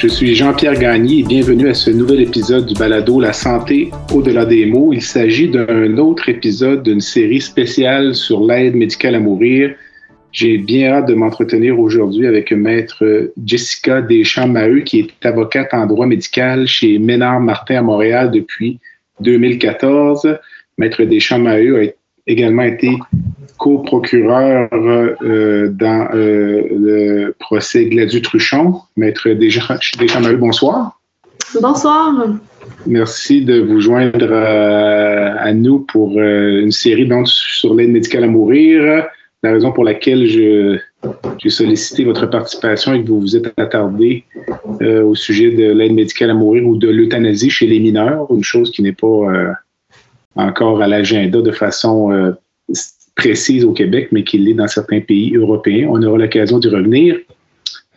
Je suis Jean-Pierre Gagné et bienvenue à ce nouvel épisode du balado La santé au-delà des mots. Il s'agit d'un autre épisode d'une série spéciale sur l'aide médicale à mourir. J'ai bien hâte de m'entretenir aujourd'hui avec maître Jessica Deschamps-Maheu, qui est avocate en droit médical chez Ménard Martin à Montréal depuis 2014. Maître Deschamps-Maheu a également été co-procureur euh, dans euh, le procès Gladu-Truchon. Maître Deschamps-Maheu, bonsoir. Bonsoir. Merci de vous joindre euh, à nous pour une série donc, sur l'aide médicale à mourir. La raison pour laquelle j'ai sollicité votre participation et que vous vous êtes attardé au sujet de l'aide médicale à mourir ou de l'euthanasie chez les mineurs, une chose qui n'est pas encore à l'agenda de façon précise au Québec, mais qui l'est dans certains pays européens. On aura l'occasion d'y revenir.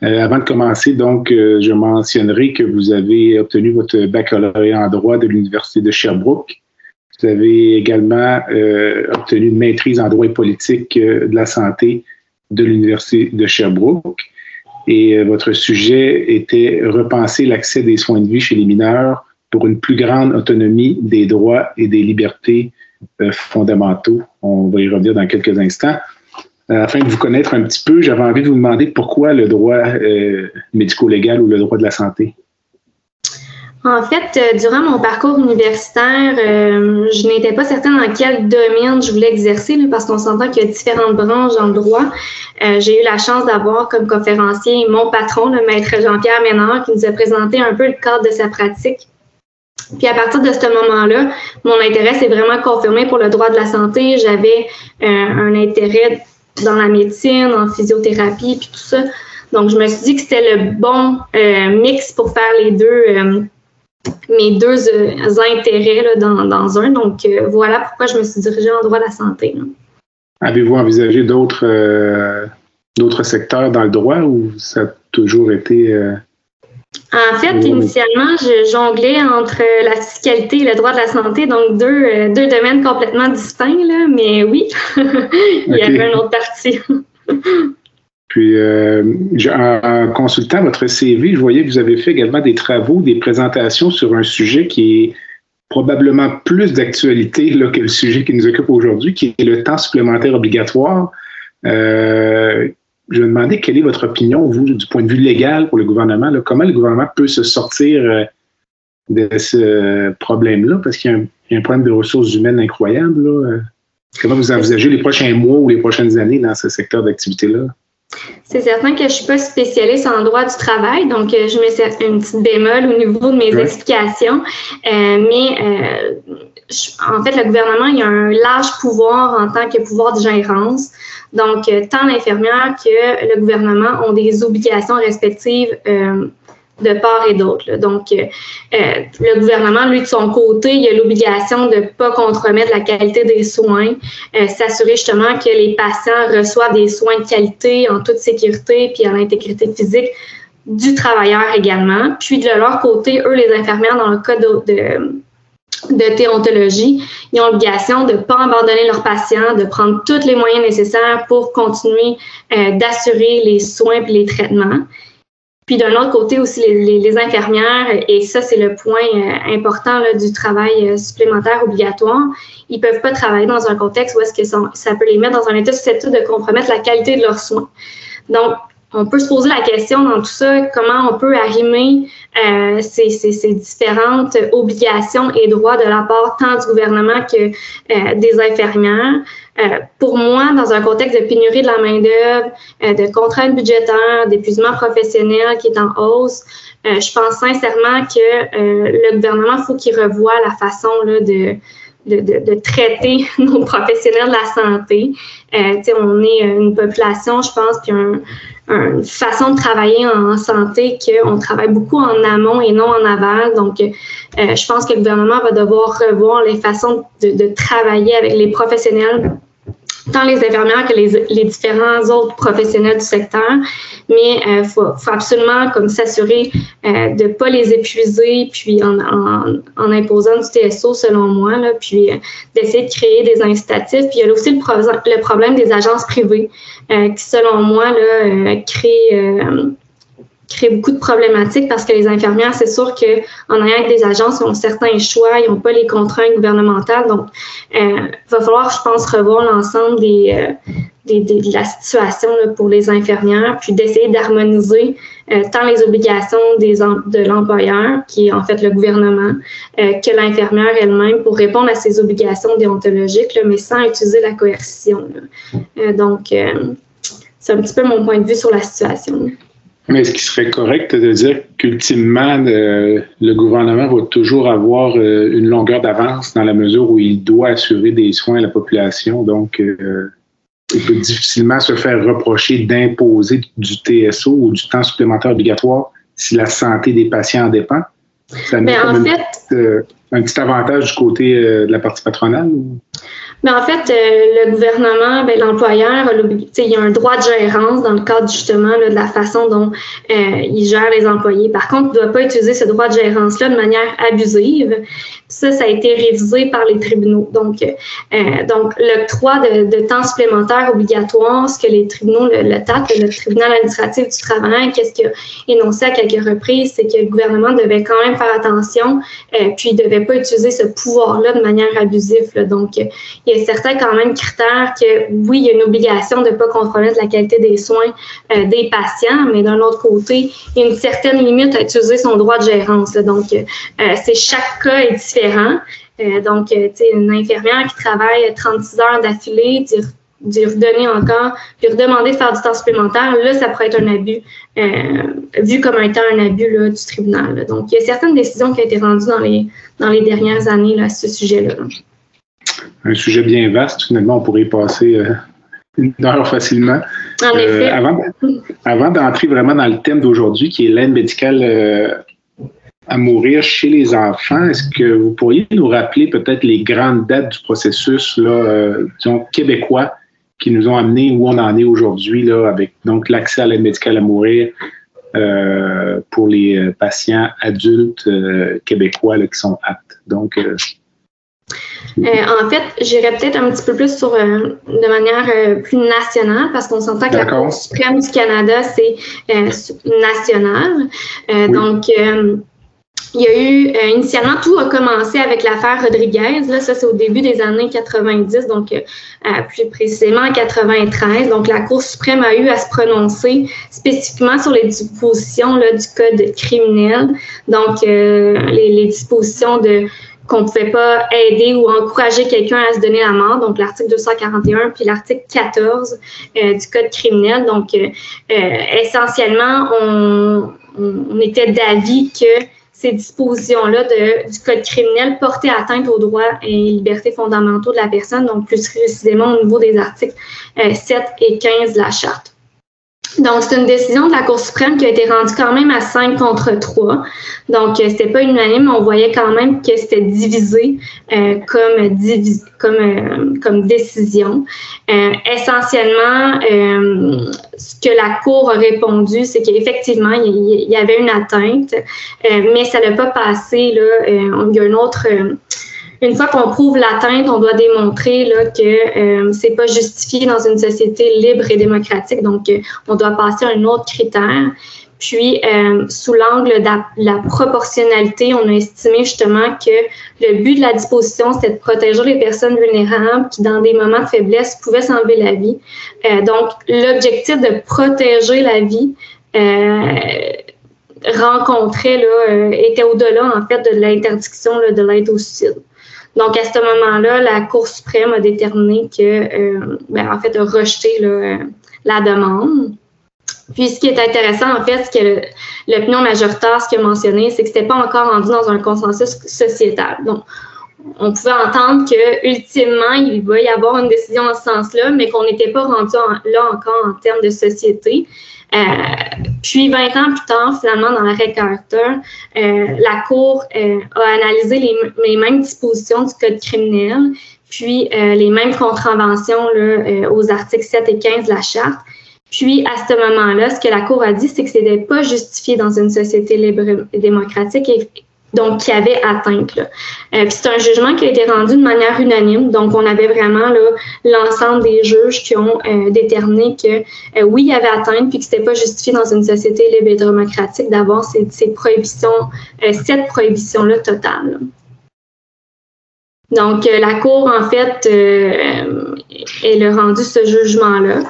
Euh, avant de commencer, donc, euh, je mentionnerai que vous avez obtenu votre baccalauréat en droit de l'Université de Sherbrooke. Vous avez également euh, obtenu une maîtrise en droit et politique de la santé de l'Université de Sherbrooke. Et votre sujet était repenser l'accès des soins de vie chez les mineurs pour une plus grande autonomie des droits et des libertés euh, fondamentaux. On va y revenir dans quelques instants. Euh, afin de vous connaître un petit peu, j'avais envie de vous demander pourquoi le droit euh, médico-légal ou le droit de la santé? En fait, durant mon parcours universitaire, je n'étais pas certaine dans quel domaine je voulais exercer parce qu'on s'entend qu'il y a différentes branches dans le droit. J'ai eu la chance d'avoir comme conférencier mon patron, le maître Jean-Pierre Ménard, qui nous a présenté un peu le cadre de sa pratique. Puis à partir de ce moment-là, mon intérêt s'est vraiment confirmé pour le droit de la santé. J'avais euh, un intérêt dans la médecine, en physiothérapie, puis tout ça. Donc je me suis dit que c'était le bon euh, mix pour faire les deux, euh, mes deux intérêts là, dans, dans, un. Donc voilà pourquoi je me suis dirigée en droit de la santé. Avez-vous envisagé d'autres d'autres secteurs dans le droit ou ça a toujours été en fait, initialement, je jonglais entre la fiscalité et le droit de la santé, donc deux, euh, deux domaines complètement distincts, là, mais oui, il y avait une autre partie. Puis, euh, en consultant votre CV, je voyais que vous avez fait également des travaux, des présentations sur un sujet qui est probablement plus d'actualité que le sujet qui nous occupe aujourd'hui, qui est le temps supplémentaire obligatoire. Euh, je me demandais quelle est votre opinion, vous, du point de vue légal pour le gouvernement. comment le gouvernement peut se sortir euh, de ce problème-là? Parce qu'il y, a un problème de ressources humaines incroyable. Euh, comment vous envisagez les prochains mois ou les prochaines années dans ce secteur d'activité-là? C'est certain que je ne suis pas spécialiste en droit du travail, donc euh, je mets une petite bémol au niveau de mes explications. mais en fait, le gouvernement il a un large pouvoir en tant que pouvoir de gérance. Donc, euh, tant l'infirmière que le gouvernement ont des obligations respectives euh, de part et d'autre. Donc, euh, le gouvernement, lui, de son côté, il a l'obligation de ne pas compromettre la qualité des soins, s'assurer justement que les patients reçoivent des soins de qualité en toute sécurité puis en intégrité physique du travailleur également. Puis de leur côté, eux, les infirmières, dans le cas de, de de théontologie, ils ont l'obligation de ne pas abandonner leurs patients, de prendre tous les moyens nécessaires pour continuer euh, d'assurer les soins et les traitements. Puis d'un autre côté aussi, les, infirmières, et ça c'est le point euh, important là, du travail euh, supplémentaire obligatoire, ils peuvent pas travailler dans un contexte où est-ce que ça, peut les mettre dans un état susceptible de compromettre la qualité de leurs soins. Donc, on peut se poser la question dans tout ça, comment on peut arrimer euh, ces, ces, différentes obligations et droits de la part tant du gouvernement que euh, des infirmières. Euh, pour moi, dans un contexte de pénurie de la main-d'œuvre, euh, de contraintes budgétaires, d'épuisement professionnel qui est en hausse, euh, je pense sincèrement que le gouvernement faut qu'il revoie la façon là, de de, traiter nos professionnels de la santé. Euh, on est une population, je pense, puis une façon de travailler en santé qu'on travaille beaucoup en amont et non en aval. Donc, je pense que le gouvernement va devoir revoir les façons de, de travailler avec les professionnels tant les infirmières que les, les, différents autres professionnels du secteur. Mais il euh, faut, faut, absolument comme s'assurer euh, de ne pas les épuiser, puis en, en, en, imposant du TSO, selon moi, là, puis euh, d'essayer de créer des incitatifs. Puis il y a aussi le, le problème des agences privées, euh, qui, selon moi, là, créent crée beaucoup de problématiques parce que les infirmières, c'est sûr qu'en ayant des agences, ils ont certains choix, ils n'ont pas les contraintes gouvernementales. Donc, il euh, va falloir, je pense, revoir l'ensemble des, euh, des, de la situation pour les infirmières, puis d'essayer d'harmoniser euh, tant les obligations des, de l'employeur, qui est en fait le gouvernement, que l'infirmière elle-même pour répondre à ses obligations déontologiques, mais sans utiliser la coercition. donc, c'est un petit peu mon point de vue sur la situation. Mais est-ce qu'il serait correct de dire qu'ultimement, euh, le gouvernement va toujours avoir euh, une longueur d'avance dans la mesure où il doit assurer des soins à la population? Donc, euh, il peut difficilement se faire reprocher d'imposer du TSO ou du temps supplémentaire obligatoire si la santé des patients en dépend. Ça met en fait, un petit avantage du côté de la partie patronale? Mais en fait, euh, le gouvernement, ben, l'employeur, il y a un droit de gérance dans le cadre justement de la façon dont euh, il gère les employés. Par contre, il ne doit pas utiliser ce droit de gérance-là de manière abusive. Ça, ça a été révisé par les tribunaux. Donc, euh, donc l'octroi de, de, temps supplémentaire obligatoire, ce que les tribunaux, le, le le tribunal administratif du travail, qu'est-ce qu'il a énoncé à quelques reprises, c'est que le gouvernement devait quand même faire attention, euh, puis il ne devait pas utiliser ce pouvoir-là de manière abusive. Là. Donc, il y a certains quand même critères que, oui, il y a une obligation de ne pas compromettre la qualité des soins euh, des patients, mais d'un autre côté, il y a une certaine limite à utiliser son droit de gérance. Donc, euh, c'est chaque cas est différent. Euh, donc, tu sais, une infirmière qui travaille 36 heures d'affilée, d'y redonner encore, puis redemander de faire du temps supplémentaire, là, ça pourrait être un abus, vu comme étant un abus là, du tribunal. Donc, il y a certaines décisions qui ont été rendues dans les, dans les dernières années là, à ce sujet-là. là un sujet bien vaste. Finalement, on pourrait y passer euh, une heure facilement. En effet. Euh, avant, d'entrer vraiment dans le thème d'aujourd'hui, qui est l'aide médicale euh, à mourir chez les enfants, est-ce que vous pourriez nous rappeler peut-être les grandes dates du processus là, disons, québécois qui nous ont amenés où on en est aujourd'hui là, avec donc l'accès à l'aide médicale à mourir pour les patients adultes québécois qui sont aptes? Donc, euh, en fait, j'irais peut-être un petit peu plus sur euh, de manière euh, plus nationale parce qu'on s'entend que la Cour suprême du Canada, c'est national. Donc, il y a eu, initialement, tout a commencé avec l'affaire Rodriguez. Là, ça, c'est au début des années 90, donc plus précisément en 93. Donc, la Cour suprême a eu à se prononcer spécifiquement sur les dispositions là, du Code criminel. Donc, les, les dispositions de qu'on ne pouvait pas aider ou encourager quelqu'un à se donner la mort, donc l'article 241 puis l'article 14 euh, du Code criminel. Donc, euh, euh, essentiellement, on, on, était d'avis que ces dispositions-là du Code criminel portaient atteinte aux droits et libertés fondamentaux de la personne, donc plus précisément au niveau des articles 7 et 15 de la Charte. Donc, c'est une décision de la Cour suprême qui a été rendue quand même à 5 contre 3. Donc, euh, c'était pas unanime, on voyait quand même que c'était divisé euh, comme, comme, euh, comme décision. essentiellement, ce que la Cour a répondu, c'est qu'effectivement, il y, avait une atteinte, mais ça n'a pas passé. Là, il y a une autre une fois qu'on prouve l'atteinte, on doit démontrer là, que euh, c'est pas justifié dans une société libre et démocratique. Donc, euh, on doit passer à un autre critère. Puis, euh, sous l'angle de la, proportionnalité, on a estimé justement que le but de la disposition, c'était de protéger les personnes vulnérables qui, dans des moments de faiblesse, pouvaient s'enlever la vie. Euh, donc, l'objectif de protéger la vie rencontrait, là, était au-delà, en fait, de l'interdiction de l'aide au suicide. Donc, à ce moment-là, la Cour suprême a déterminé que, euh, ben, en fait, a rejeté la demande. Puis, ce qui est intéressant, en fait, ce que l'opinion majoritaire, ce qu'il a mentionné, c'est que c'était pas encore rendu dans un consensus sociétal. Donc, on pouvait entendre que ultimement il va y avoir une décision en ce sens-là, mais qu'on n'était pas rendu là encore en termes de société. Euh, puis 20 ans plus tard, finalement, dans l'arrêt Carter, euh, la Cour euh, a analysé les, mêmes dispositions du Code criminel, puis les mêmes contraventions là, aux articles 7 et 15 de la Charte. Puis, à ce moment-là, ce que la Cour a dit, c'est que ce n'était pas justifié dans une société libre et démocratique donc qui avait atteinte. Euh, c'est un jugement qui a été rendu de manière unanime. Donc, on avait vraiment l'ensemble des juges qui ont euh, déterminé que euh, oui, il y avait atteinte, puis que c'était pas justifié dans une société libre et démocratique d'avoir ces, prohibitions, cette prohibition-là totale. Donc, la Cour, en fait, elle a rendu ce jugement-là.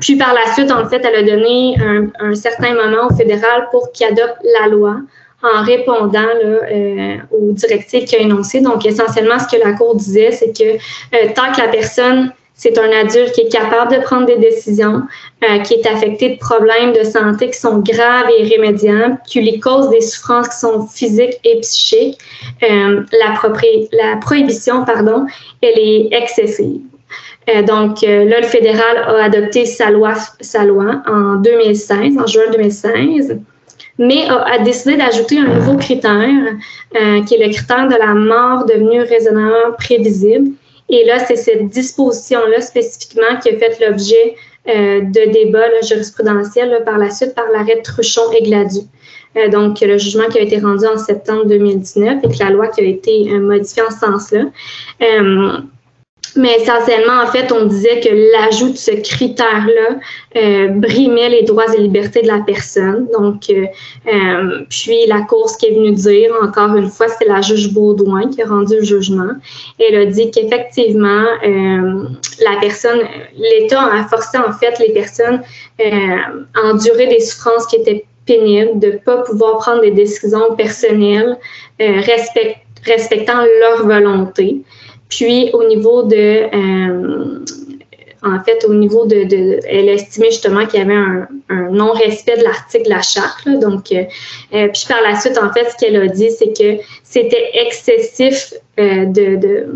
puis par la suite, en fait, elle a donné un certain moment au fédéral pour qu'il adopte la loi en répondant là, euh, aux directives qu'il a énoncées. Donc, essentiellement, ce que la Cour disait, c'est que euh, tant que la personne, c'est un adulte qui est capable de prendre des décisions, euh, qui est affecté de problèmes de santé qui sont graves et irrémédiables, qui les cause des souffrances qui sont physiques et psychiques, la, la prohibition, pardon, elle est excessive. donc là, le fédéral a adopté sa loi, sa loi en 2016, en juin 2016 mais a, décidé d'ajouter un nouveau critère, euh, qui est le critère de la mort devenue raisonnablement prévisible. Et là, c'est cette disposition-là spécifiquement qui a fait l'objet euh, de débats jurisprudentiels par la suite par l'arrêt Truchon et Gladu. Euh, donc, le jugement qui a été rendu en septembre 2019 et que la loi qui a été modifiée en ce sens-là. Mais essentiellement, en fait, on disait que l'ajout de ce critère-là euh, brimait les droits et libertés de la personne. Donc, euh, euh, puis la Cour, ce qui est venue dire, encore une fois, c'est la juge Baudouin qui a rendu le jugement. Elle a dit qu'effectivement, euh, la personne, l'État a forcé en fait les personnes à endurer des souffrances qui étaient pénibles, de ne pas pouvoir prendre des décisions personnelles respect, respectant leur volonté. Puis au niveau de, euh, en fait, au niveau de, de elle estimait justement qu'il y avait un, non-respect de l'article de la charte. donc, euh, euh, puis par la suite, en fait, ce qu'elle a dit, c'est que c'était excessif de,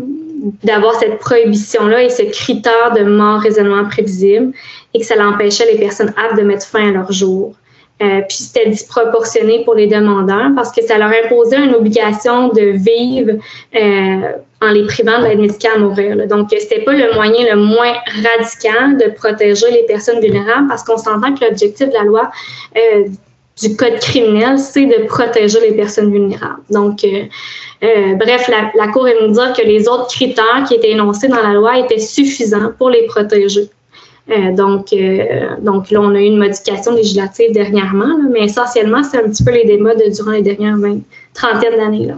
d'avoir cette prohibition-là et ce critère de mort raisonnement prévisible et que ça l'empêchait les personnes aptes de mettre fin à leur jour. Euh, puis c'était disproportionné pour les demandeurs parce que ça leur imposait une obligation de vivre euh, en les privant de l'aide médicale à mourir. Là. Donc, c'était pas le moyen le moins radical de protéger les personnes vulnérables parce qu'on s'entend que l'objectif de la loi euh, du code criminel, c'est de protéger les personnes vulnérables. Donc, euh, euh, bref, la, la Cour est nous dire que les autres critères qui étaient énoncés dans la loi étaient suffisants pour les protéger. Euh, donc, euh, donc là, on a eu une modification législative dernièrement, mais essentiellement, c'est un petit peu les débats de, durant les dernières 20, trentaine d'années.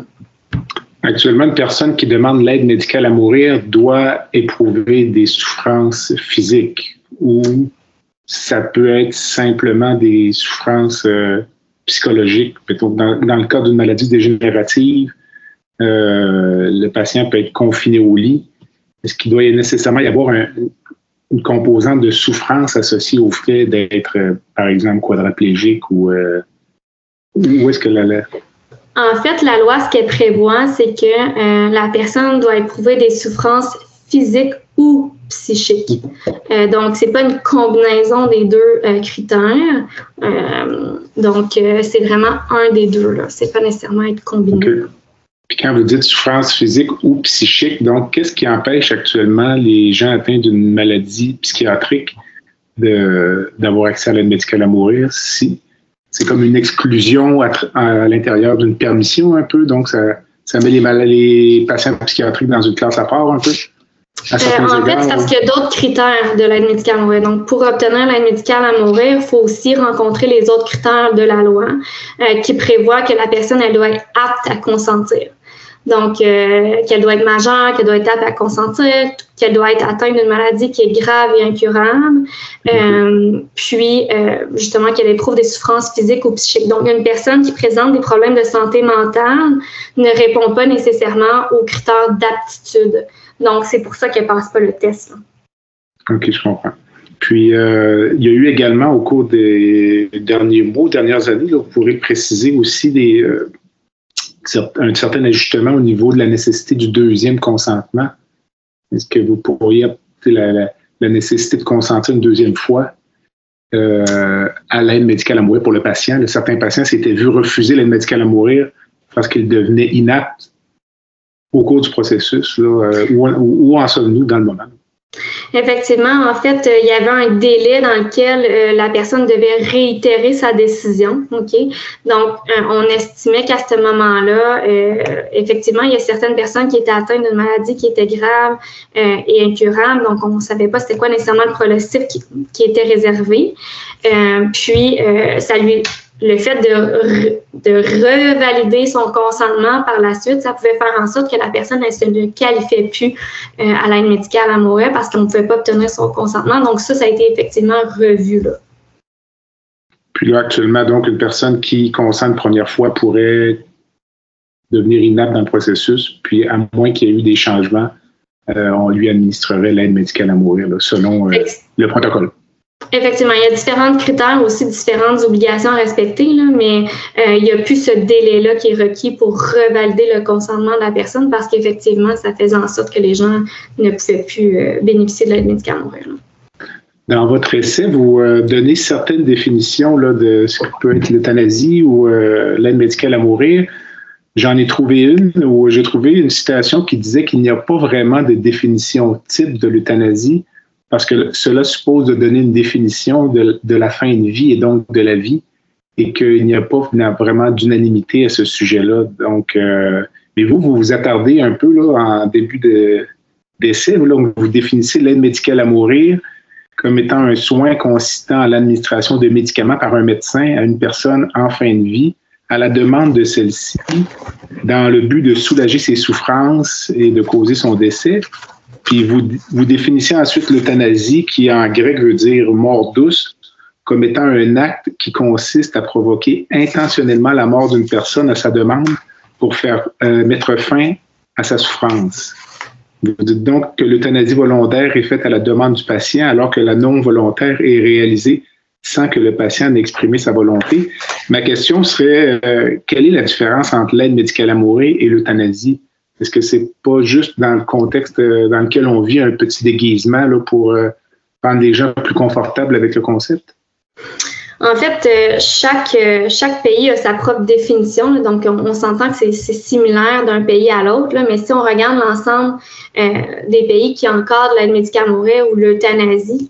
Actuellement, une personne qui demande l'aide médicale à mourir doit éprouver des souffrances physiques ou ça peut être simplement des souffrances euh, psychologiques. Dans, dans, le cas d'une maladie dégénérative, le patient peut être confiné au lit. Est-ce qu'il doit nécessairement y avoir un, une composante de souffrance associée au fait d'être, euh, par exemple, quadraplégique ou euh, où est-ce que la, loi? En fait, la loi, ce qu'elle prévoit, c'est que euh, la personne doit éprouver des souffrances physiques ou psychiques. Donc, c'est pas une combinaison des deux critères. donc, c'est vraiment un des deux. Là. C'est pas nécessairement être combiné. Puis quand vous dites souffrance physique ou psychique, donc qu'est-ce qui empêche actuellement les gens atteints d'une maladie psychiatrique d'avoir accès à l'aide médicale à mourir si c'est comme une exclusion à, l'intérieur d'une permission un peu, donc ça, ça met les, les, patients psychiatriques dans une classe à part un peu? Euh, en fait, c'est parce qu'il y a d'autres critères de l'aide médicale à mourir. Donc, pour obtenir l'aide médicale à mourir, il faut aussi rencontrer les autres critères de la loi euh, qui prévoient que la personne, elle doit être apte à consentir. Donc, euh, qu'elle doit être majeure, qu'elle doit être apte à consentir, qu'elle doit être atteinte d'une maladie qui est grave et incurable, euh, puis euh, justement qu'elle éprouve des souffrances physiques ou psychiques. Donc, une personne qui présente des problèmes de santé mentale ne répond pas nécessairement aux critères d'aptitude. Donc, c'est pour ça qu'elle passe pas le test. OK, je comprends. Puis, il y a eu également au cours des derniers mois, dernières années, vous pourrez préciser aussi des un certain ajustement au niveau de la nécessité du deuxième consentement? Est-ce que vous pourriez la, la, nécessité de consentir une deuxième fois euh, à l'aide médicale à mourir pour le patient? certains patients s'étaient vus refuser l'aide médicale à mourir parce qu'ils devenaient inaptes au cours du processus. Là, où, où en sommes-nous dans le moment? Effectivement, en fait, euh, il y avait un délai dans lequel euh, la personne devait réitérer sa décision. OK? Donc, euh, on estimait qu'à ce moment-là, effectivement, il y a certaines personnes qui étaient atteintes d'une maladie qui était grave et incurable. Donc, on ne savait pas c'était quoi nécessairement le pronostic qui, qui était réservé. puis, ça lui le fait de, de revalider son consentement par la suite, ça pouvait faire en sorte que la personne ne se qualifiait plus euh, à l'aide médicale à mourir parce qu'on ne pouvait pas obtenir son consentement. Donc ça, ça a été effectivement revu là. Puis là, actuellement, donc, une personne qui consent une première fois pourrait devenir inapte dans le processus, puis à moins qu'il y ait eu des changements, euh, on lui administrerait l'aide médicale à mourir, selon euh, le protocole. Effectivement, il y a différents critères aussi, différentes obligations à respecter, là, mais euh, il n'y a plus ce délai-là qui est requis pour revalider le consentement de la personne parce qu'effectivement, ça faisait en sorte que les gens ne pouvaient plus euh, bénéficier de l'aide médicale mourir. Dans votre essai, vous euh, donnez certaines définitions de ce que peut être l'euthanasie ou l'aide médicale à mourir. J'en ai trouvé une où j'ai trouvé une citation qui disait qu'il n'y a pas vraiment de définition type de l'euthanasie parce que cela suppose de donner une définition de, la fin de vie et donc de la vie, et qu'il n'y a pas vraiment d'unanimité à ce sujet-là. Donc, euh, mais vous, vous vous attardez un peu là, en début d'essai, vous, vous définissez l'aide médicale à mourir comme étant un soin consistant à l'administration de médicaments par un médecin à une personne en fin de vie à la demande de celle-ci dans le but de soulager ses souffrances et de causer son décès puis vous, vous définissez ensuite l'euthanasie, qui en grec veut dire mort douce, comme étant un acte qui consiste à provoquer intentionnellement la mort d'une personne à sa demande pour faire euh, mettre fin à sa souffrance. Vous dites donc que l'euthanasie volontaire est faite à la demande du patient, alors que la non volontaire est réalisée sans que le patient n'ait exprimé sa volonté. Ma question serait, euh, quelle est la différence entre l'aide médicale à mourir et l'euthanasie? Est-ce que c'est pas juste dans le contexte euh, dans lequel on vit un petit déguisement là, pour euh, rendre les gens plus confortables avec le concept? En fait, euh, chaque, chaque pays a sa propre définition. donc, on, s'entend que c'est similaire d'un pays à l'autre. Mais si on regarde l'ensemble des pays qui encadrent l'aide médicale ou l'euthanasie,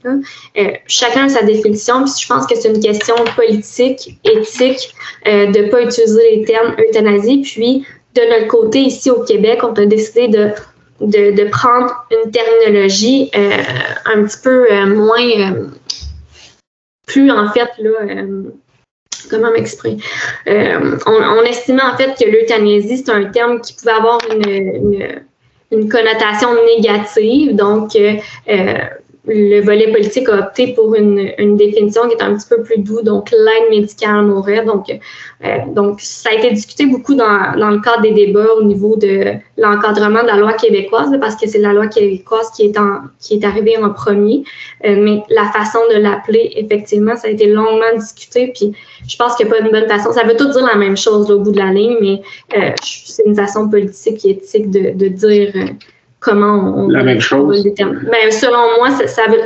chacun a sa définition. Puis je pense que c'est une question politique, éthique, de ne pas utiliser les termes euthanasie, puis de notre côté, ici au Québec, on a décidé de, de, prendre une terminologie euh, un petit peu euh, moins, euh, plus en fait, là, comment m'exprimer? On, estimait en fait que l'euthanasie, c'est un terme qui pouvait avoir une, une, connotation négative. Donc, le volet politique a opté pour une, une, définition qui est un petit peu plus doux, donc l'aide médicale à mourir. Donc, euh, donc, ça a été discuté beaucoup dans, dans, le cadre des débats au niveau de l'encadrement de la loi québécoise, parce que c'est la loi québécoise qui est, en, qui est arrivée en premier. Euh, mais la façon de l'appeler, effectivement, ça a été longuement discuté. Puis, je pense qu'il n'y a pas une bonne façon. Ça veut tout dire la même chose au bout de la ligne, mais euh, c'est une façon politique et éthique de, de dire comment on, la même chose. Ben, selon moi, ça, veut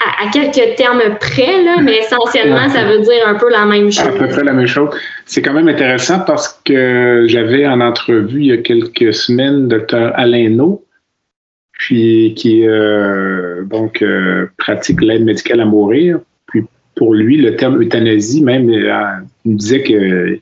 à, quelques termes près, là, mais essentiellement, ça veut dire un peu la même chose. À peu près la même chose. C'est quand même intéressant parce que j'avais en entrevue il y a quelques semaines Dr. Alain No, puis qui euh, donc euh, pratique l'aide médicale à mourir. Puis pour lui, le terme euthanasie, même, euh, il me disait qu'il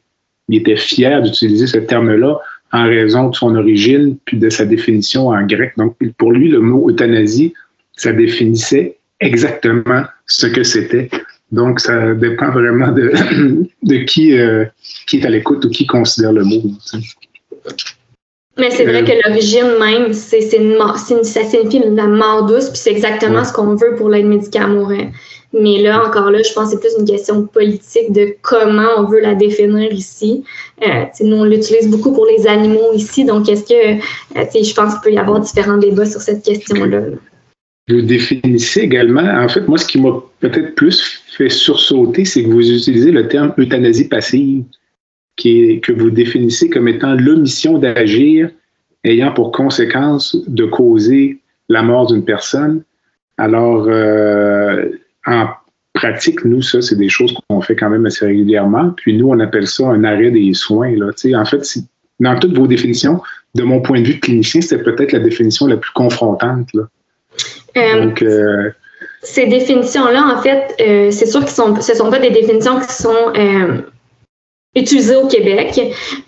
était fier d'utiliser ce terme-là en raison de son origine puis de sa définition en grec. Donc, pour lui, le mot euthanasie, ça définissait exactement ce que c'était. Donc, ça dépend vraiment de, de qui, euh, qui est à l'écoute ou qui considère le mot. Mais c'est vrai euh, que l'origine même, c'est une ça signifie la mort douce, puis c'est exactement ce qu'on veut pour l'aide médicale à mourir. Mais là, encore là, je pense que c'est plus une question politique de comment on veut la définir ici. Euh, nous, on l'utilise beaucoup pour les animaux ici, donc est-ce que, euh, je pense qu'il peut y avoir différents débats sur cette question-là. Vous définissez également, en fait, moi, ce qui m'a peut-être plus fait sursauter, c'est que vous utilisez le terme euthanasie passive. qui est, que vous définissez comme étant l'omission d'agir ayant pour conséquence de causer la mort d'une personne. Alors, euh, en pratique, nous, ça, c'est des choses qu'on fait quand même assez régulièrement. Puis nous, on appelle ça un arrêt des soins. Là. En fait, dans toutes vos définitions, de mon point de vue de clinicien, c'était peut-être la définition la plus confrontante. Là. Euh, Donc, euh, ces définitions-là, en fait, euh, c'est sûr que ce ne sont pas des définitions qui sont utilisées au Québec.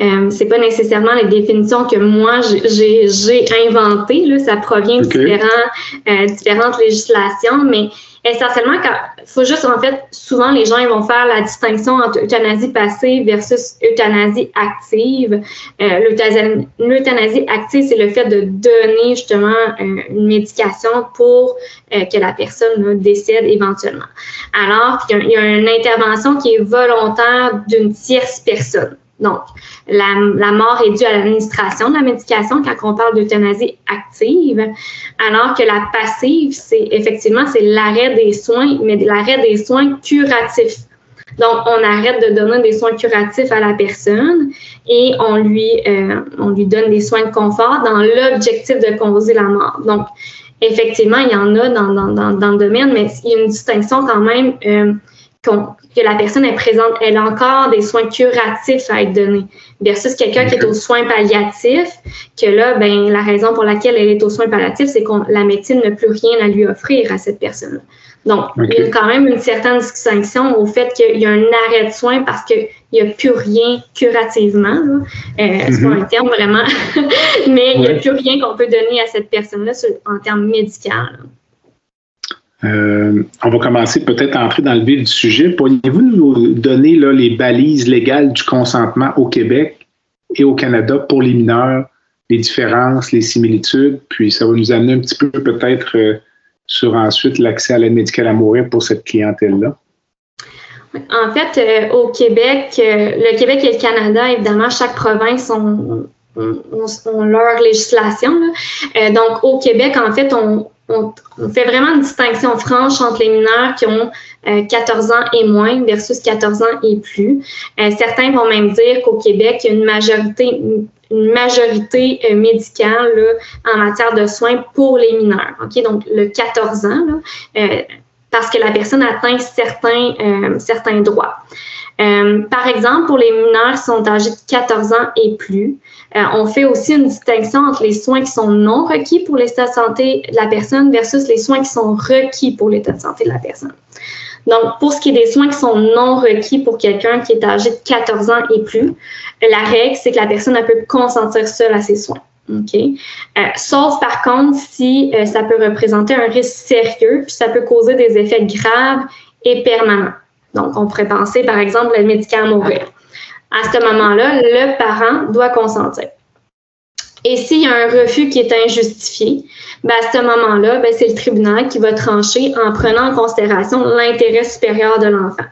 Euh, c'est pas nécessairement les définitions que moi j'ai inventées. Là. Ça provient de différents, différentes législations, mais essentiellement, il faut juste, en fait, souvent les gens ils vont faire la distinction entre euthanasie passive versus euthanasie active. Euh, l'euthanasie active, c'est le fait de donner justement une médication pour euh, que la personne décède éventuellement. Alors qu'il y, a une intervention qui est volontaire d'une tierce personne. Donc, la, mort est due à l'administration de la médication quand on parle d'euthanasie active, alors que la passive, c'est effectivement c'est l'arrêt des soins, mais l'arrêt des soins curatifs. Donc, on arrête de donner des soins curatifs à la personne et on lui, euh, on lui donne des soins de confort dans l'objectif de causer la mort. Donc, effectivement, il y en a dans, dans, dans, le domaine, mais il y a une distinction quand même euh, que la personne est présente, elle a encore des soins curatifs à être donnés, versus quelqu'un qui est aux soins palliatifs, que là, ben, la raison pour laquelle elle est aux soins palliatifs, c'est que la médecine n'a plus rien à lui offrir à cette personne-là. Donc, il y a quand même une certaine distinction au fait qu'il y a un arrêt de soins parce qu'il n'y a plus rien curativement. Euh, C'est pas mm-hmm. un terme vraiment, mais il n'y a plus rien qu'on peut donner à cette personne-là en termes médicaux. Euh, on va commencer peut-être à entrer dans le vif du sujet. Pourriez-vous nous donner les balises légales du consentement au Québec et au Canada pour les mineurs, les différences, les similitudes, puis ça va nous amener un petit peu peut-être euh, sur ensuite l'accès à l'aide médicale à mourir pour cette clientèle-là? En fait, euh, au Québec, le Québec et le Canada, évidemment, chaque province ont, leur législation. donc, au Québec, en fait, on, on, fait vraiment une distinction franche entre les mineurs qui ont 14 euh, ans et moins versus 14 ans et plus. Euh, certains vont même dire qu'au Québec, il y a une majorité, euh, médicale en matière de soins pour les mineurs. Donc, le 14 ans, parce que la personne atteint certains, certains droits. Par exemple, pour les mineurs qui sont âgés de 14 ans et plus, euh, on fait aussi une distinction entre les soins qui sont non requis pour l'état de santé de la personne versus les soins qui sont requis pour l'état de santé de la personne. Donc, pour ce qui est des soins qui sont non requis pour quelqu'un qui est âgé de 14 ans et plus, la règle, c'est que la personne peut consentir seule à ses soins. OK? Euh, sauf par contre si euh, ça peut représenter un risque sérieux, puis ça peut causer des effets graves et permanents. Donc, on pourrait penser, par exemple, le médicament mourir à ce moment-là, le parent doit consentir. Et s'il y a un refus qui est injustifié, ben à ce moment-là, ben c'est le tribunal qui va trancher en prenant en considération l'intérêt supérieur de l'enfant.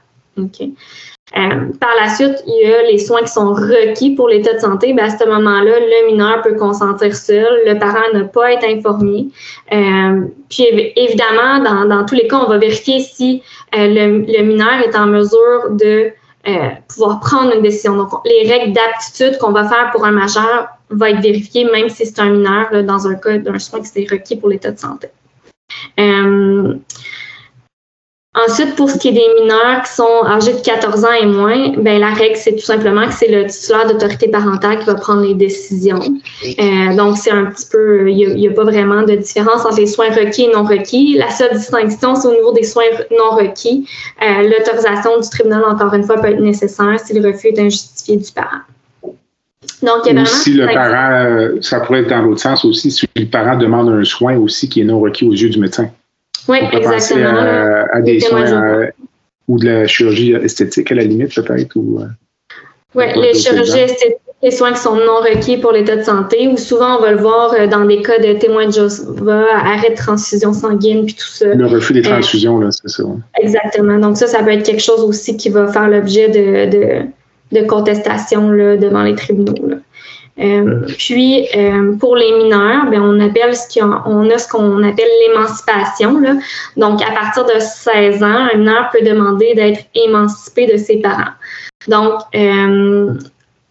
Par la suite, il y a les soins qui sont requis pour l'état de santé. Ben à ce moment-là, le mineur peut consentir seul, le parent ne pas être informé. Euh, puis évidemment, dans, tous les cas, on va vérifier si euh, le, mineur est en mesure de euh, pouvoir prendre une décision. Donc, les règles d'aptitude qu'on va faire pour un majeur vont être vérifiées même si c'est un mineur dans un cas d'un soin qui s'est requis pour l'état de santé. Euh, Ensuite, pour ce qui est des mineurs qui sont âgés de 14 ans et moins, ben la règle, c'est tout simplement que c'est le titulaire d'autorité parentale qui va prendre les décisions. Euh, donc, c'est un petit peu, il n'y a, pas vraiment de différence entre les soins requis et non requis. La seule distinction, c'est au niveau des soins non requis. Euh, l'autorisation du tribunal, encore une fois, peut être nécessaire si le refus est injustifié du parent. Donc, il y a si le parent, euh, ça pourrait être dans l'autre sens aussi, si le parent demande un soin aussi qui est non requis aux yeux du médecin. Oui, exactement. À, des soins euh, ou de la chirurgie esthétique à la limite peut-être ou. Euh, oui, les chirurgies esthétiques, les soins qui sont non requis pour l'état de santé, ou souvent on va le voir euh, dans des cas de témoins de Josepha, arrêt de transfusion sanguine, puis tout ça. Le refus des transfusions, là, c'est ça. Exactement. Donc ça, ça peut être quelque chose aussi qui va faire l'objet de, de, de contestation là, devant les tribunaux. Là. Euh, puis, euh, pour les mineurs, ben, on, appelle ce qu'on, on a ce qu'on appelle l'émancipation. Donc, à partir de 16 ans, un mineur peut demander d'être émancipé de ses parents. Donc, euh,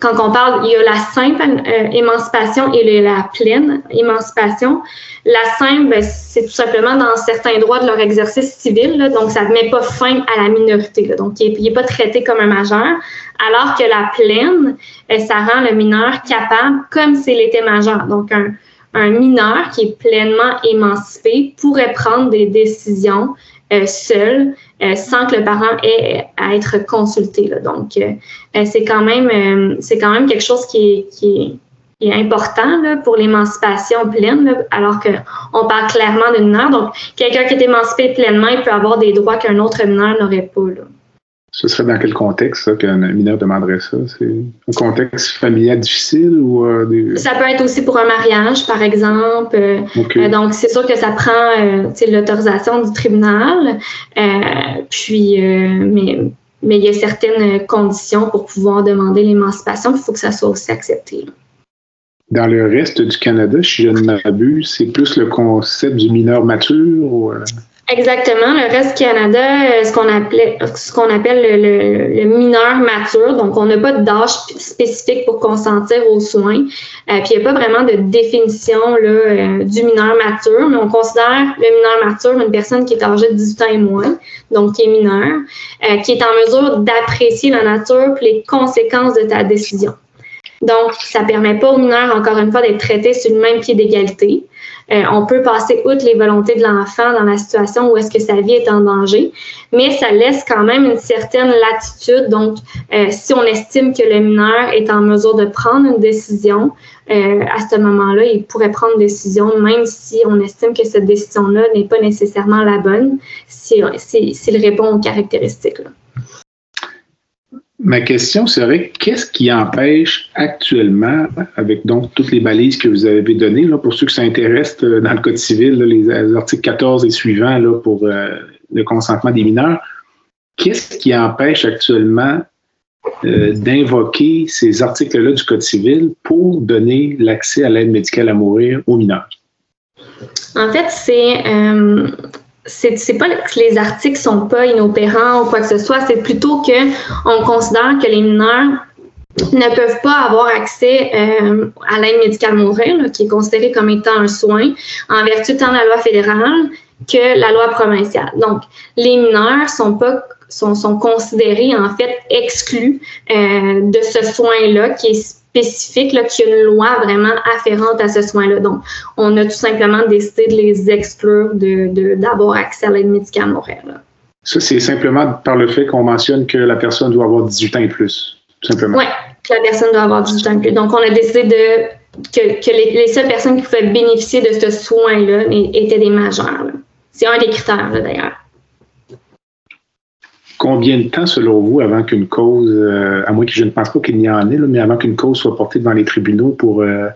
quand on parle, il y a la simple euh, émancipation et la pleine émancipation. La simple, ben, c'est tout simplement dans certains droits de leur exercice civil, donc ça ne met pas fin à la minorité. donc, il n'est pas traité comme un majeur. Alors que la pleine, euh, ça rend le mineur capable, comme s'il était majeur. Donc, un, un mineur qui est pleinement émancipé pourrait prendre des décisions euh, seul, euh, sans que le parent ait à être consulté. Là. Donc, euh, c'est quand même c'est quand même quelque chose qui est, qui est, important là, pour l'émancipation pleine, alors qu'on parle clairement d'une mineur. Donc, quelqu'un qui est émancipé pleinement, il peut avoir des droits qu'un autre mineur n'aurait pas. Là. Ce serait dans quel contexte qu'un mineur demanderait ça? C'est un contexte familial difficile ou euh, Ça peut être aussi pour un mariage, par exemple. Euh, donc, c'est sûr que ça prend euh, l'autorisation du tribunal. puis, mais, mais il y a certaines conditions pour pouvoir demander l'émancipation. Il faut que ça soit aussi accepté. Dans le reste du Canada, si je ne m'abuse, c'est plus le concept du mineur mature ou, Exactement. Le reste du Canada, euh, ce qu'on appelait, ce qu'on appelle le, mineur mature. Donc, on n'a pas d'âge spécifique pour consentir aux soins. Euh, puis, il n'y a pas vraiment de définition là, euh, du mineur mature, mais on considère le mineur mature une personne qui est âgée de 18 ans et moins, donc qui est mineur, qui est en mesure d'apprécier la nature et les conséquences de ta décision. Donc, ça ne permet pas aux mineurs, encore une fois, d'être traités sur le même pied d'égalité. Euh, on peut passer outre les volontés de l'enfant dans la situation où est-ce que sa vie est en danger, mais ça laisse quand même une certaine latitude. Donc, euh, si on estime que le mineur est en mesure de prendre une décision, euh, à ce moment-là, il pourrait prendre une décision, même si on estime que cette décision-là n'est pas nécessairement la bonne, s'il répond aux caractéristiques. Là. Ma question serait, qu'est-ce qui empêche actuellement, avec donc toutes les balises que vous avez données, là, pour ceux qui s'intéressent euh, dans le Code civil, les, articles 14 et suivants là, pour euh, le consentement des mineurs, qu'est-ce qui empêche actuellement euh, d'invoquer ces articles-là du Code civil pour donner l'accès à l'aide médicale à mourir aux mineurs? En fait, c'est c'est pas que les articles sont pas inopérants ou quoi que ce soit, c'est plutôt que on considère que les mineurs ne peuvent pas avoir accès euh, à l'aide médicale mourir, qui est considérée comme étant un soin, en vertu tant de la loi fédérale que la loi provinciale. Donc, les mineurs sont pas sont, sont considérés en fait exclus euh, de ce soin-là qui est spécifique, là, qu'il y a une loi vraiment afférente à ce soin-là. Donc, on a tout simplement décidé de les exclure de, d'avoir accès à l'aide médicale morale. Ça, c'est simplement par le fait qu'on mentionne que la personne doit avoir 18 ans et plus, tout simplement. Oui, que la personne doit avoir 18 ans et plus. Donc, on a décidé de, que, les, seules personnes qui pouvaient bénéficier de ce soin-là étaient des majeurs. C'est un des critères, d'ailleurs. Combien de temps, selon vous, avant qu'une cause, euh, à moins que je ne pense pas qu'il y en ait, mais avant qu'une cause soit portée devant les tribunaux pour euh,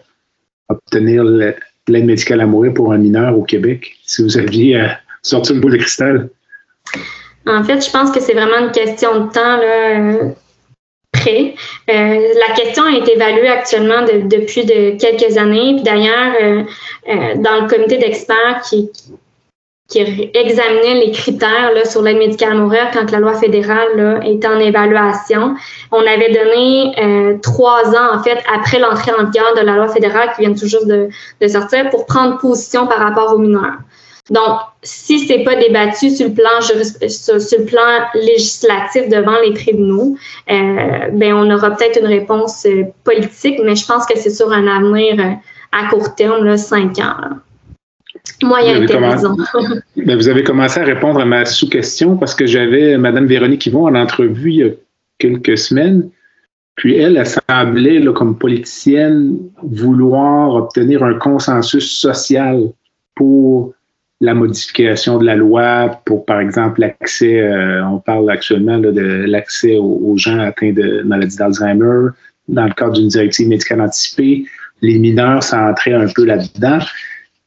obtenir l'aide médicale à mourir pour un mineur au Québec, si vous aviez euh, sorti le bout de cristal? En fait, je pense que c'est vraiment une question de temps là, la question été évaluée actuellement depuis de quelques années. Puis d'ailleurs, dans le comité d'experts qui, qui examinait les critères là, sur l'aide médicale à mourir quand la loi fédérale là, était en évaluation. On avait donné euh, trois ans, en fait, après l'entrée en vigueur de la loi fédérale qui vient tout juste de, de sortir pour prendre position par rapport aux mineurs. Donc, si c'est pas débattu sur le plan sur, le plan législatif devant les tribunaux, euh, ben on aura peut-être une réponse euh, politique, mais je pense que c'est sur un avenir euh, à court terme, là, cinq ans. Là. Moyen vous vous avez commencé à répondre à ma sous-question parce que j'avais Mme Véronique Yvon en entrevue il y a quelques semaines. Puis elle, elle semblait, comme politicienne, vouloir obtenir un consensus social pour la modification de la loi, pour, par exemple, l'accès, euh, on parle actuellement de l'accès aux, gens atteints de maladie d'Alzheimer dans le cadre d'une directive médicale anticipée. Les mineurs, ça entrait un peu là-dedans.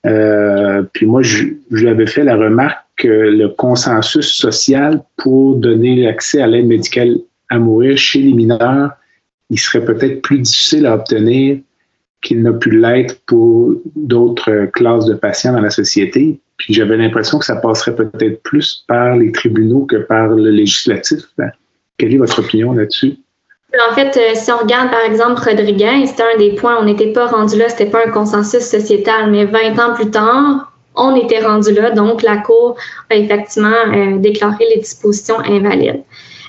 Euh, puis moi, je, lui avais fait la remarque que le consensus social pour donner l'accès à l'aide médicale à mourir chez les mineurs, il serait peut-être plus difficile à obtenir qu'il n'a pu l'être pour d'autres classes de patients dans la société. Puis j'avais l'impression que ça passerait peut-être plus par les tribunaux que par le législatif. Ben, quelle est votre opinion là-dessus? En fait, euh, si on regarde par exemple Rodriguez, c'était un des points, on n'était pas rendu là, c'était pas un consensus sociétal, mais 20 ans plus tard, on était rendu là, donc la Cour a effectivement euh, déclaré les dispositions invalides.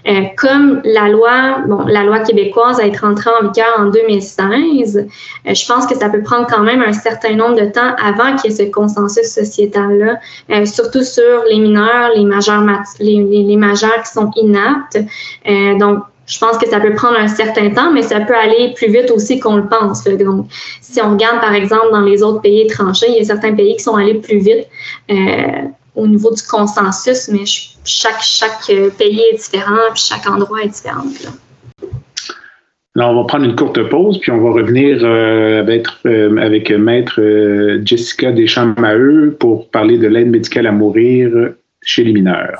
Euh, comme la loi, bon, la loi québécoise a été rentrée en vigueur en 2016, euh, je pense que ça peut prendre quand même un certain nombre de temps avant qu'il y ait ce consensus sociétal-là, euh, surtout sur les mineurs, les majeurs, les, les, majeurs qui sont inaptes. donc, je pense que ça peut prendre un certain temps, mais ça peut aller plus vite aussi qu'on le pense. Donc, si on regarde, par exemple, dans les autres pays étrangers, il y a certains pays qui sont allés plus vite au niveau du consensus, mais chaque, chaque euh, pays est différent, puis chaque endroit est différent. Là. on va prendre une courte pause, puis on va revenir euh, euh, avec, Maître Jessica Deschamps-Maheu pour parler de l'aide médicale à mourir chez les mineurs.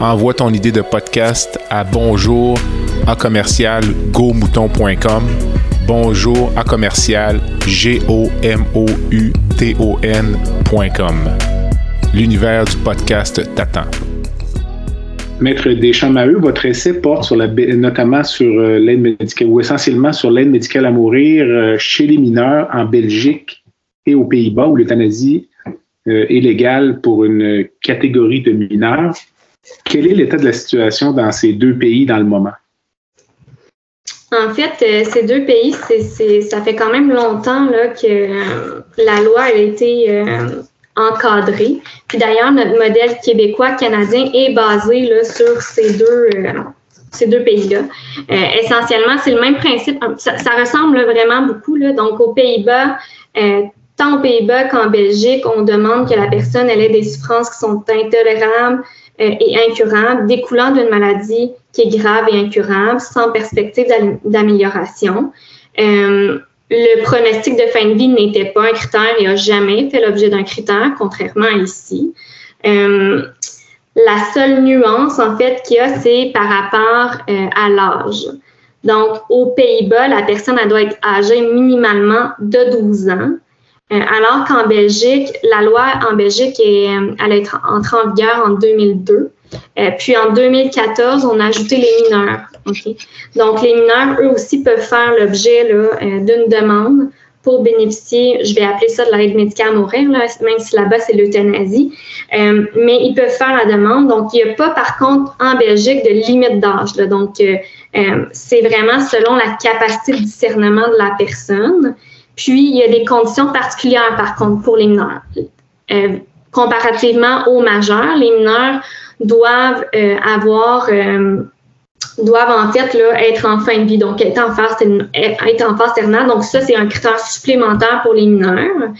Envoie ton idée de podcast à bonjour à commercial bonjour à commercial g o m o u t o n.com l'univers du podcast t'attend. Maître Deschamps-Maheu, votre essai porte sur la, notamment sur euh, l'aide médicale, ou essentiellement sur l'aide médicale à mourir euh, chez les mineurs en Belgique et aux Pays-Bas, où l'euthanasie euh, est légale pour une catégorie de mineurs. Quel est l'état de la situation dans ces deux pays dans le moment? En fait, ces deux pays, ça fait quand même longtemps que la loi a été encadré. Puis d'ailleurs, notre modèle québécois-canadien est basé sur ces deux, euh, pays-là. Euh, essentiellement, c'est le même principe. Ça, ressemble vraiment beaucoup. Donc, aux Pays-Bas, euh, tant aux Pays-Bas qu'en Belgique, on demande que la personne ait des souffrances qui sont intolérables et incurables, découlant d'une maladie qui est grave et incurable, sans perspective d'amélioration le pronostic de fin de vie n'était pas un critère et n'a jamais fait l'objet d'un critère, contrairement à ici. Euh, la seule nuance, en fait, qu'il y a, c'est par rapport euh, à l'âge. Donc, aux Pays-Bas, la personne elle doit être âgée minimalement de 12 ans, euh, alors qu'en Belgique, la loi en Belgique est, elle est entrée en vigueur en 2002. puis en 2014, on a ajouté les mineurs. Donc, les mineurs, eux aussi, peuvent faire l'objet euh, d'une demande pour bénéficier, je vais appeler ça de l'aide médicale à mourir, là, même si là-bas c'est l'euthanasie, euh, mais ils peuvent faire la demande. Donc, il n'y a pas, par contre, en Belgique, de limite d'âge. Donc, euh, c'est vraiment selon la capacité de discernement de la personne. Puis, il y a des conditions particulières, par contre, pour les mineurs. comparativement aux majeurs, les mineurs doivent avoir doivent en fait là, être en fin de vie, donc être en phase, être en phase terminale. Donc ça, c'est un critère supplémentaire pour les mineurs.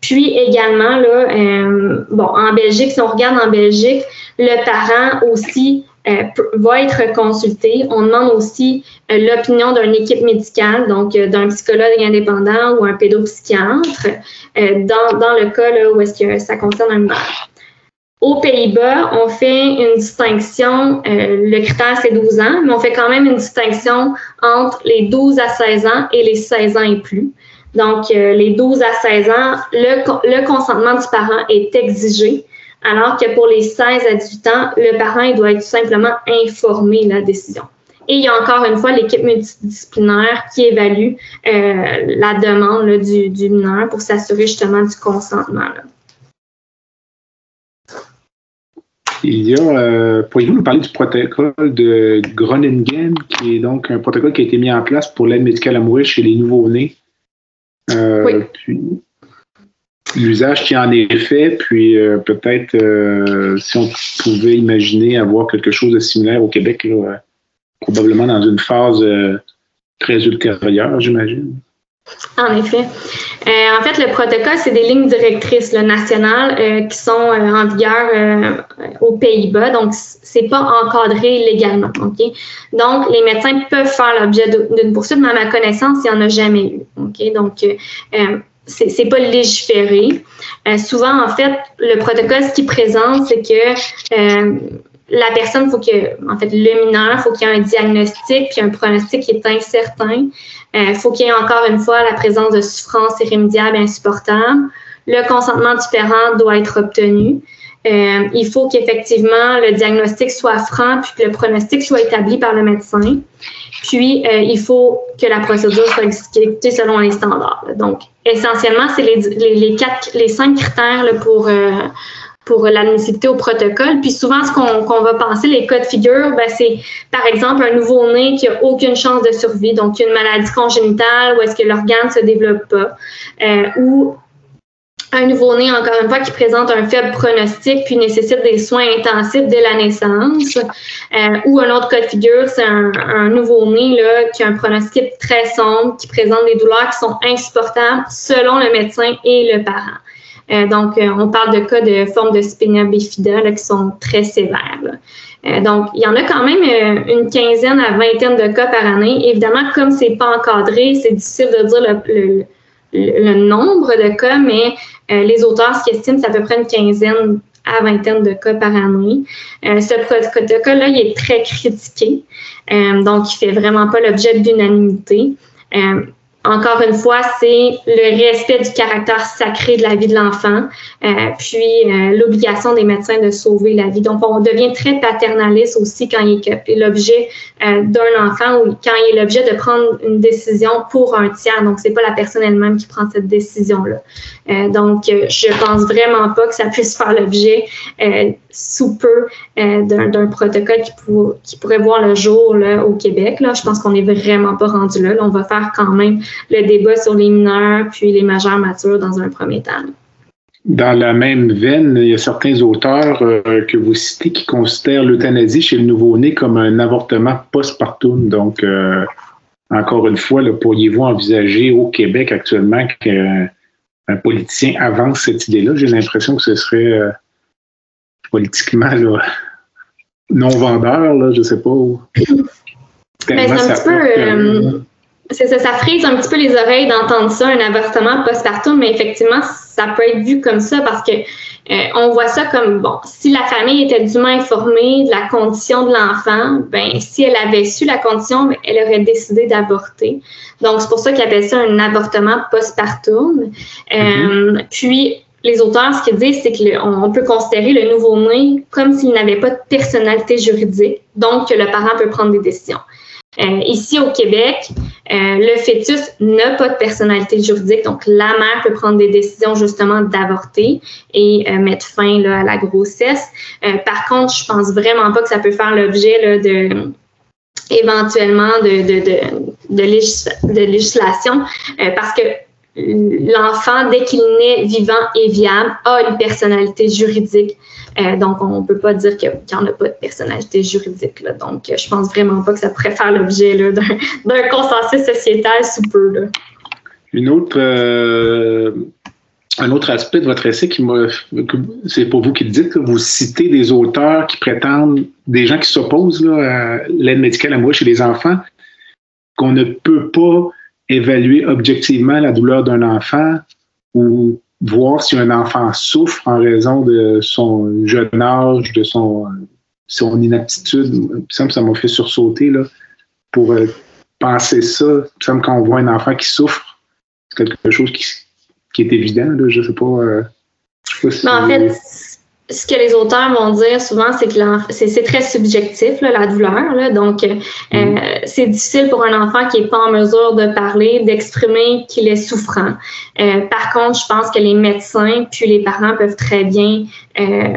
Puis également, là, euh, bon, en Belgique, si on regarde en Belgique, le parent aussi euh, va être consulté. On demande aussi euh, l'opinion d'une équipe médicale, donc d'un psychologue indépendant ou un pédopsychiatre, dans, dans le cas où est-ce que ça concerne un mineur. Aux Pays-Bas, on fait une distinction, euh, le critère c'est 12 ans, mais on fait quand même une distinction entre les 12 à 16 ans et les 16 ans et plus. Donc, euh, les 12 à 16 ans, le, le, consentement du parent est exigé, alors que pour les 16 à 18 ans, le parent il doit être tout simplement informé de la décision. Et il y a encore une fois l'équipe multidisciplinaire qui évalue euh, la demande du, du mineur pour s'assurer justement du consentement. Là. Il y a, euh, pourriez-vous nous parler du protocole de Groningen, qui est donc un protocole qui a été mis en place pour l'aide médicale à mourir chez les nouveaux-nés? Euh, oui. Puis, l'usage qui en est fait, puis euh, peut-être si on pouvait imaginer avoir quelque chose de similaire au Québec, probablement dans une phase très ultérieure, j'imagine. En effet. Euh, en fait, le protocole, c'est des lignes directrices nationales euh, qui sont euh, en vigueur aux Pays-Bas. Donc, c'est pas encadré légalement. Donc, les médecins peuvent faire l'objet d'une poursuite, mais à ma connaissance, il n'y en a jamais eu. Donc, c'est pas légiféré. souvent, en fait, le protocole, ce qu'il présente, c'est que la personne, faut que, en fait, le mineur, faut qu'il y ait un diagnostic puis un pronostic qui est incertain. Euh, faut qu'il y ait encore une fois la présence de souffrance irrémédiable et insupportable. Le consentement du parent doit être obtenu. Euh, il faut qu'effectivement le diagnostic soit franc puis que le pronostic soit établi par le médecin. Puis, euh, il faut que la procédure soit exécutée selon les standards. Donc, essentiellement, c'est les, quatre, les cinq critères pour, pour l'admissibilité au protocole. Puis souvent, ce qu'on va penser, les cas de figure, ben, c'est par exemple un nouveau-né qui a aucune chance de survie, donc une maladie congénitale ou est-ce que l'organe ne se développe pas, euh, ou un nouveau-né, encore une fois, qui présente un faible pronostic puis nécessite des soins intensifs dès la naissance. Euh, ou un autre cas de figure, c'est un, un nouveau-né qui a un pronostic très sombre, qui présente des douleurs qui sont insupportables selon le médecin et le parent. Euh, donc, euh, on parle de cas de forme de spina bifida qui sont très sévères. Euh, donc, il y en a quand même une quinzaine à vingtaine de cas par année. Évidemment, comme c'est pas encadré, c'est difficile de dire le, le, nombre de cas, mais les auteurs, ce qu'ils estiment, c'est à peu près une quinzaine à vingtaine de cas par année. ce protocole-là, il est très critiqué, donc il fait vraiment pas l'objet d'unanimité. Encore une fois, c'est le respect du caractère sacré de la vie de l'enfant, euh, puis euh, l'obligation des médecins de sauver la vie. Donc, on devient très paternaliste aussi quand il est l'objet euh, d'un enfant ou quand il est l'objet de prendre une décision pour un tiers. Donc, c'est pas la personne elle-même qui prend cette décision-là. donc, je pense vraiment pas que ça puisse faire l'objet sous peu d'un protocole qui, pourrait voir le jour là, au Québec. Là. Je pense qu'on n'est vraiment pas rendu là. là. On va faire quand même le débat sur les mineurs puis les majeurs matures dans un premier temps. Dans la même veine, il y a certains auteurs euh, que vous citez qui considèrent l'euthanasie chez le nouveau-né comme un avortement post-partum. Donc, euh, encore une fois, pourriez-vous envisager au Québec actuellement qu'un politicien avance cette idée-là? J'ai l'impression que ce serait euh, politiquement non vendeur, je ne sais pas. Ben, c'est un petit peu c'est ça, ça frise un petit peu les oreilles d'entendre ça, un avortement postpartum, mais effectivement, ça peut être vu comme ça parce que euh, on voit ça comme bon, si la famille était dûment informée de la condition de l'enfant, ben si elle avait su la condition, ben, elle aurait décidé d'avorter. Donc c'est pour ça qu'ils appellent ça un avortement postpartum. Euh, mm-hmm. Puis les auteurs, ce qu'ils disent, c'est qu'on peut considérer le nouveau-né comme s'il n'avait pas de personnalité juridique, donc que le parent peut prendre des décisions. Euh, ici au Québec, euh, le fœtus n'a pas de personnalité juridique, donc la mère peut prendre des décisions justement d'avorter et euh, mettre fin à la grossesse. par contre, je pense vraiment pas que ça peut faire l'objet de éventuellement de, de, de, de, législation parce que l'enfant, dès qu'il naît vivant et viable, a une personnalité juridique. Euh, donc, on ne peut pas dire qu'il n'y en a pas de personnalité juridique. Donc, je pense vraiment pas que ça pourrait faire l'objet d'un consensus sociétal sous peu. Une autre, euh, un autre aspect de votre essai qui c'est pour vous qui le dites, vous citez des auteurs qui prétendent, des gens qui s'opposent à l'aide médicale à moi chez les enfants, qu'on ne peut pas évaluer objectivement la douleur d'un enfant ou voir si un enfant souffre en raison de son jeune âge, de son, son inaptitude. Ça m'a fait sursauter là, pour euh, penser ça. Il me quand on voit un enfant qui souffre, c'est quelque chose qui, qui, est évident. Là, je ne sais pas. Euh, sais pas si, en fait, ce que les auteurs vont dire souvent, c'est que c'est très subjectif, là, la douleur. Là, donc, euh, mm. c'est difficile pour un enfant qui n'est pas en mesure de parler, d'exprimer qu'il est souffrant. Euh, par contre, je pense que les médecins puis les parents peuvent très bien euh,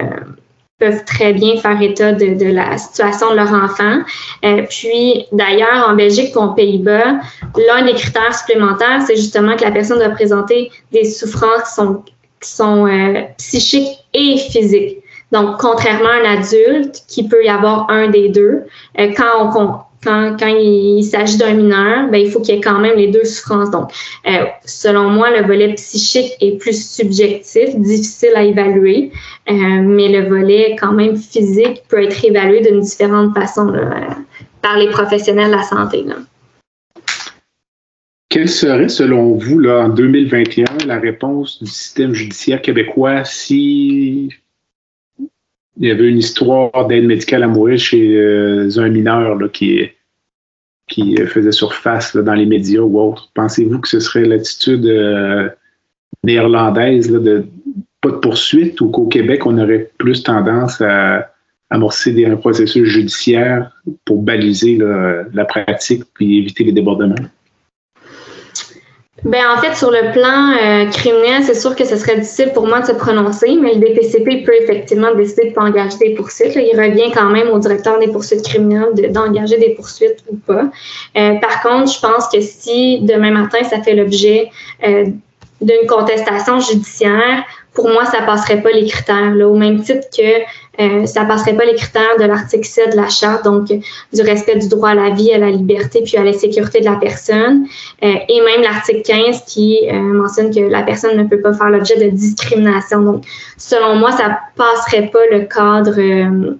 peuvent très bien faire état de, de, la situation de leur enfant. Euh, puis, d'ailleurs, en Belgique ou aux Pays-Bas, l'un des critères supplémentaires, c'est justement que la personne doit présenter des souffrances qui sont qui sont euh, psychiques et physiques. Donc, contrairement à un adulte qui peut y avoir un des deux, euh, quand on quand, quand il, s'agit d'un mineur, ben, il faut qu'il y ait quand même les deux souffrances. Donc, euh, selon moi, le volet psychique est plus subjectif, difficile à évaluer, euh, mais le volet quand même physique peut être évalué d'une différente façon par les professionnels de la santé. Là. Quelle serait, selon vous, là, en 2021, la réponse du système judiciaire québécois si il y avait une histoire d'aide médicale à mourir chez euh, un mineur là, qui, qui faisait surface dans les médias ou autre? Pensez-vous que ce serait l'attitude euh, néerlandaise de pas de poursuite ou qu'au Québec, on aurait plus tendance à amorcer des, un processus judiciaire pour baliser la pratique puis éviter les débordements? Ben en fait, sur le plan euh, criminel, c'est sûr que ce serait difficile pour moi de se prononcer, mais le DPCP peut effectivement décider de ne pas engager des poursuites. Il revient quand même au directeur des poursuites criminelles d'engager des poursuites ou pas. Euh, par contre, je pense que si demain matin, ça fait l'objet euh, d'une contestation judiciaire, pour moi, ça passerait pas les critères, là, au même titre que euh, ça passerait pas les critères de l'article 7 de la charte, donc du respect du droit à la vie, à la liberté, puis à la sécurité de la personne, euh, et même l'article 15 qui euh, mentionne que la personne ne peut pas faire l'objet de discrimination. Donc, selon moi, ça passerait pas le cadre euh,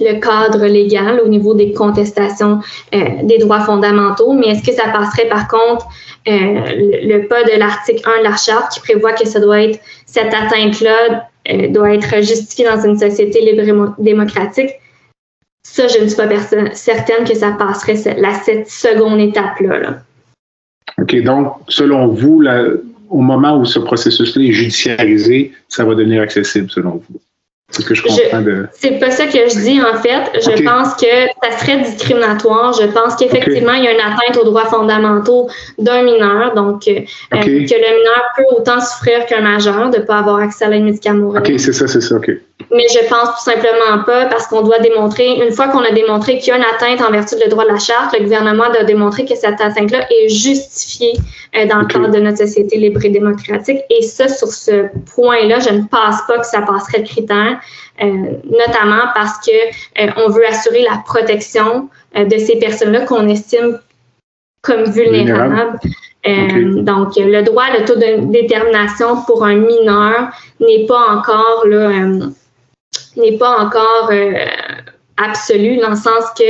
le cadre légal au niveau des contestations euh, des droits fondamentaux, mais est-ce que ça passerait par contre euh, le, le, pas de l'article 1 de la charte qui prévoit que ça doit être cette atteinte-là euh, doit être justifiée dans une société libre et démocratique? Ça, je ne suis pas certaine que ça passerait la, cette seconde étape-là. Là. OK, donc, selon vous, au moment où ce processus-là est judiciarisé, ça va devenir accessible, selon vous? C'est ce que je comprends de. C'est pas ça que je dis, en fait. Je okay. pense que ça serait discriminatoire. Je pense qu'effectivement, okay. il y a une atteinte aux droits fondamentaux d'un mineur. Donc, euh, okay. que le mineur peut autant souffrir qu'un majeur de ne pas avoir accès à l'aide médicale morale. OK, c'est ça, c'est ça, OK. Mais je pense tout simplement pas parce qu'on doit démontrer, une fois qu'on a démontré qu'il y a une atteinte en vertu du droit de la charte, le gouvernement doit démontrer que cette atteinte-là est justifiée euh, dans le cadre de notre société libre et démocratique. Et ça, sur ce point-là, je ne pense pas que ça passerait le critère, euh, notamment parce que euh, on veut assurer la protection euh, de ces personnes-là qu'on estime comme vulnérables. Okay. Donc, le droit à l'autodétermination pour un mineur n'est pas encore là, n'est pas encore absolu, dans le sens que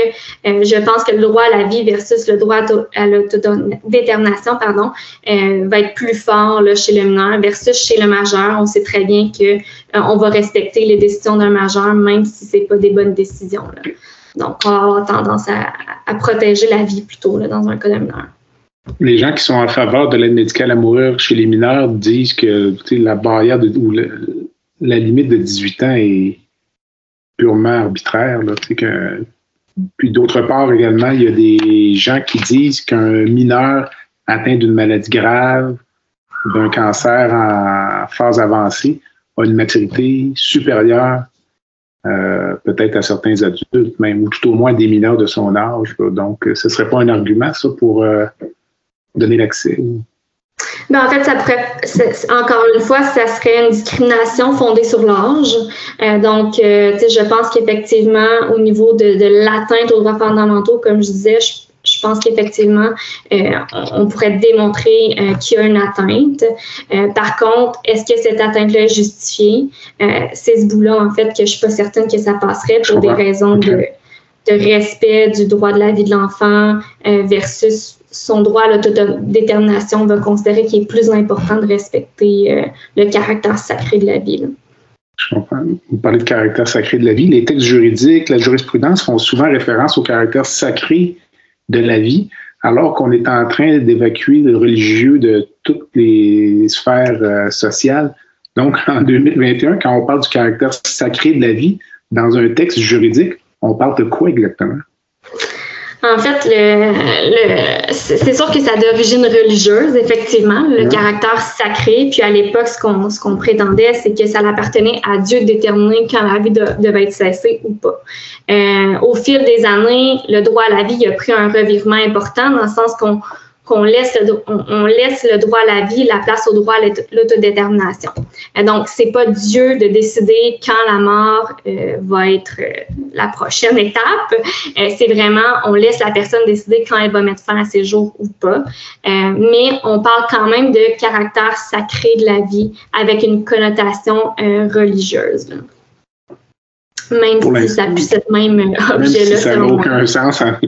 euh, je pense que le droit à la vie versus le droit à l'autodétermination pardon, euh, va être plus fort là, chez le mineur versus chez le majeur. On sait très bien que euh, on va respecter les décisions d'un majeur, même si c'est pas des bonnes décisions. Donc, on va avoir tendance à, protéger la vie plutôt là, dans un cas de mineur. Les gens qui sont en faveur de l'aide médicale à mourir chez les mineurs disent que la barrière de, ou le, la limite de 18 ans est purement arbitraire. Là, puis d'autre part également, il y a des gens qui disent qu'un mineur atteint d'une maladie grave, d'un cancer en phase avancée, a une maturité supérieure euh, peut-être à certains adultes, même, ou tout au moins des mineurs de son âge. Donc, ce ne serait pas un argument, ça, pour euh, donner l'accès. Ben, en fait, ça pourrait, encore une fois, ça serait une discrimination fondée sur l'âge. Euh, donc, euh, je pense qu'effectivement, au niveau de, de l'atteinte aux droits fondamentaux, comme je disais, je, je pense qu'effectivement, euh, on pourrait démontrer euh, qu'il y a une atteinte. Euh, par contre, est-ce que cette atteinte-là est justifiée? c'est ce bout-là, en fait, que je suis pas certaine que ça passerait pour des raisons de, de respect du droit de la vie de l'enfant versus son droit à l'autodétermination va considérer qu'il est plus important de respecter euh, le caractère sacré de la vie. Je comprends. Vous parlez de caractère sacré de la vie. Les textes juridiques, la jurisprudence font souvent référence au caractère sacré de la vie, alors qu'on est en train d'évacuer le religieux de toutes les sphères euh, sociales. Donc, en 2021, quand on parle du caractère sacré de la vie dans un texte juridique, on parle de quoi exactement? En fait, le, le c'est sûr que ça a d'origine religieuse, effectivement, le mmh. caractère sacré. Puis à l'époque, ce qu'on ce qu'on prétendait, c'est que ça appartenait à Dieu de déterminer quand la vie de, devait être cessée ou pas. Euh, au fil des années, le droit à la vie a pris un revirement important dans le sens qu'on qu'on laisse, le, on, laisse le droit à la vie, la place au droit à l'autodétermination. donc, c'est pas Dieu de décider quand la mort euh, va être euh, la prochaine étape. Euh, c'est vraiment, on laisse la personne décider quand elle va mettre fin à ses jours ou pas. mais on parle quand même de caractère sacré de la vie avec une connotation religieuse. Même si ça puisse être même objet-là. Si ça n'a aucun sens. Hein.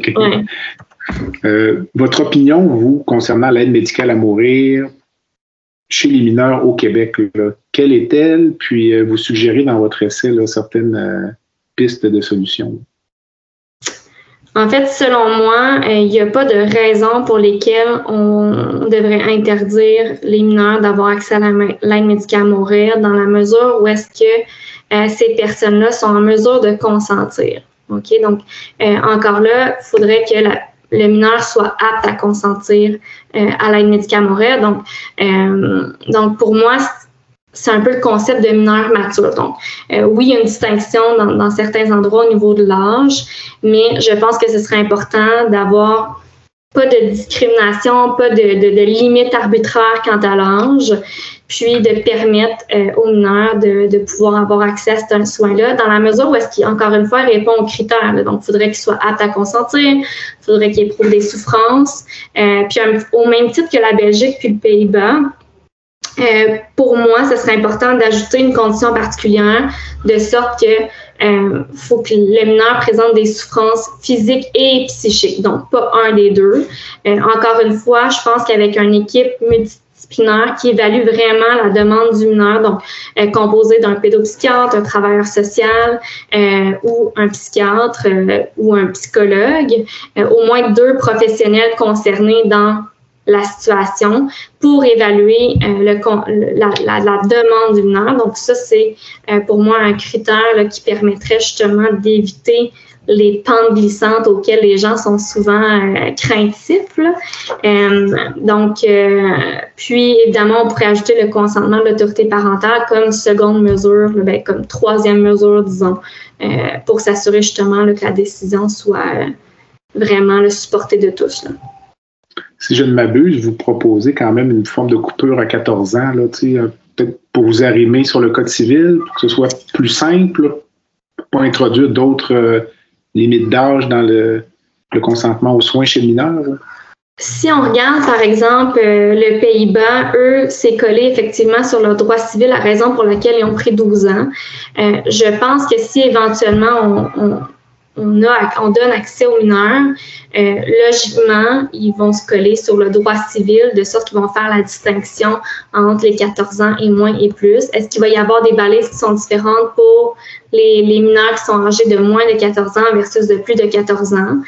Euh, votre opinion, vous, concernant l'aide médicale à mourir chez les mineurs au Québec, quelle est-elle? Puis euh, vous suggérez dans votre essai certaines euh, pistes de solutions. En fait, selon moi, il n'y a pas de raison pour lesquelles on devrait interdire les mineurs d'avoir accès à l'aide médicale à mourir dans la mesure où est-ce que ces personnes-là sont en mesure de consentir. OK? Donc, encore là, il faudrait que la, le mineur soit apte à consentir euh, à l'aide médicale mourir. Donc, euh, donc, pour moi, c'est un peu le concept de mineur mature. Donc, euh, oui, il y a une distinction dans, dans, certains endroits au niveau de l'âge, mais je pense que ce serait important d'avoir pas de discrimination, pas de, limite arbitraire quant à l'âge, puis de permettre euh, aux mineurs de, de, pouvoir avoir accès à ce soin-là dans la mesure où est-ce qu'il, encore une fois, répond aux critères. Donc, il faudrait qu'il soit apte à consentir, il faudrait qu'il éprouve des souffrances. Euh, puis, au même titre que la Belgique puis le Pays-Bas, euh, pour moi, ce serait important d'ajouter une condition particulière de sorte que euh, faut que le mineur présente des souffrances physiques et psychiques, donc pas un des deux. Euh, encore une fois, je pense qu'avec une équipe multidisciplinaire qui évalue vraiment la demande du mineur, donc euh, composée d'un pédopsychiatre, un travailleur social euh, ou un psychiatre euh, ou un psychologue, au moins deux professionnels concernés dans la situation pour évaluer euh, la, demande du mineur. Donc ça, c'est euh, pour moi un critère qui permettrait justement d'éviter les pentes glissantes auxquelles les gens sont souvent euh, craintifs. Donc, puis évidemment, on pourrait ajouter le consentement de l'autorité parentale comme seconde mesure, ben, comme troisième mesure, disons, pour s'assurer justement que la décision soit vraiment supportée de tous. Si je ne m'abuse, vous proposez quand même une forme de coupure à 14 ans, euh, peut-être pour vous arrimer sur le code civil, pour que ce soit plus simple, pour introduire d'autres euh, limites d'âge dans le, consentement aux soins chez le mineur. Si on regarde, par exemple, euh, le Pays-Bas, eux, c'est collé effectivement sur leur droit civil, la raison pour laquelle ils ont pris 12 ans. je pense que si éventuellement on, on donne accès aux mineurs, euh, logiquement, ils vont se coller sur le droit civil, de sorte qu'ils vont faire la distinction entre les 14 ans et moins et plus. Est-ce qu'il va y avoir des balises qui sont différentes pour les, mineurs qui sont âgés de moins de 14 ans versus de plus de 14 ans?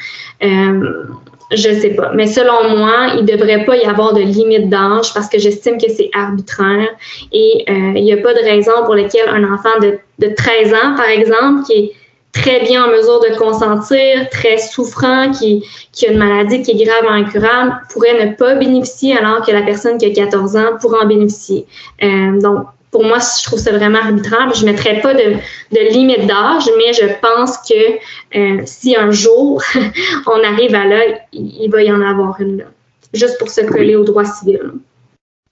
Euh, je ne sais pas. Mais selon moi, il ne devrait pas y avoir de limite d'âge parce que j'estime que c'est arbitraire et euh, il n'y a pas de raison pour laquelle un enfant de, de 13 ans, par exemple, qui est très bien en mesure de consentir, très souffrant, qui, qui a une maladie qui est grave incurable, pourrait ne pas bénéficier alors que la personne qui a 14 ans pourrait en bénéficier. Euh, donc, pour moi, je trouve ça vraiment arbitraire. Je ne mettrais pas de, de limite d'âge, mais je pense que euh, si un jour on arrive à là, il, va y en avoir une là, juste pour se coller au droit civil.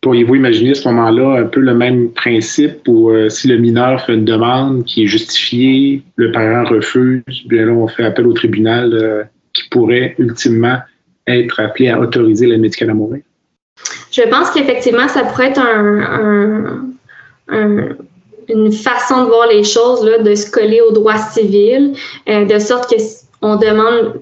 Pourriez-vous imaginer à ce moment-là un peu le même principe où euh, si le mineur fait une demande qui est justifiée, le parent refuse, bien là, on fait appel au tribunal euh, qui pourrait ultimement être appelé à autoriser la médicale à mourir? Je pense qu'effectivement, ça pourrait être un, une façon de voir les choses, là, de se coller au droit civil, euh, de sorte que on demande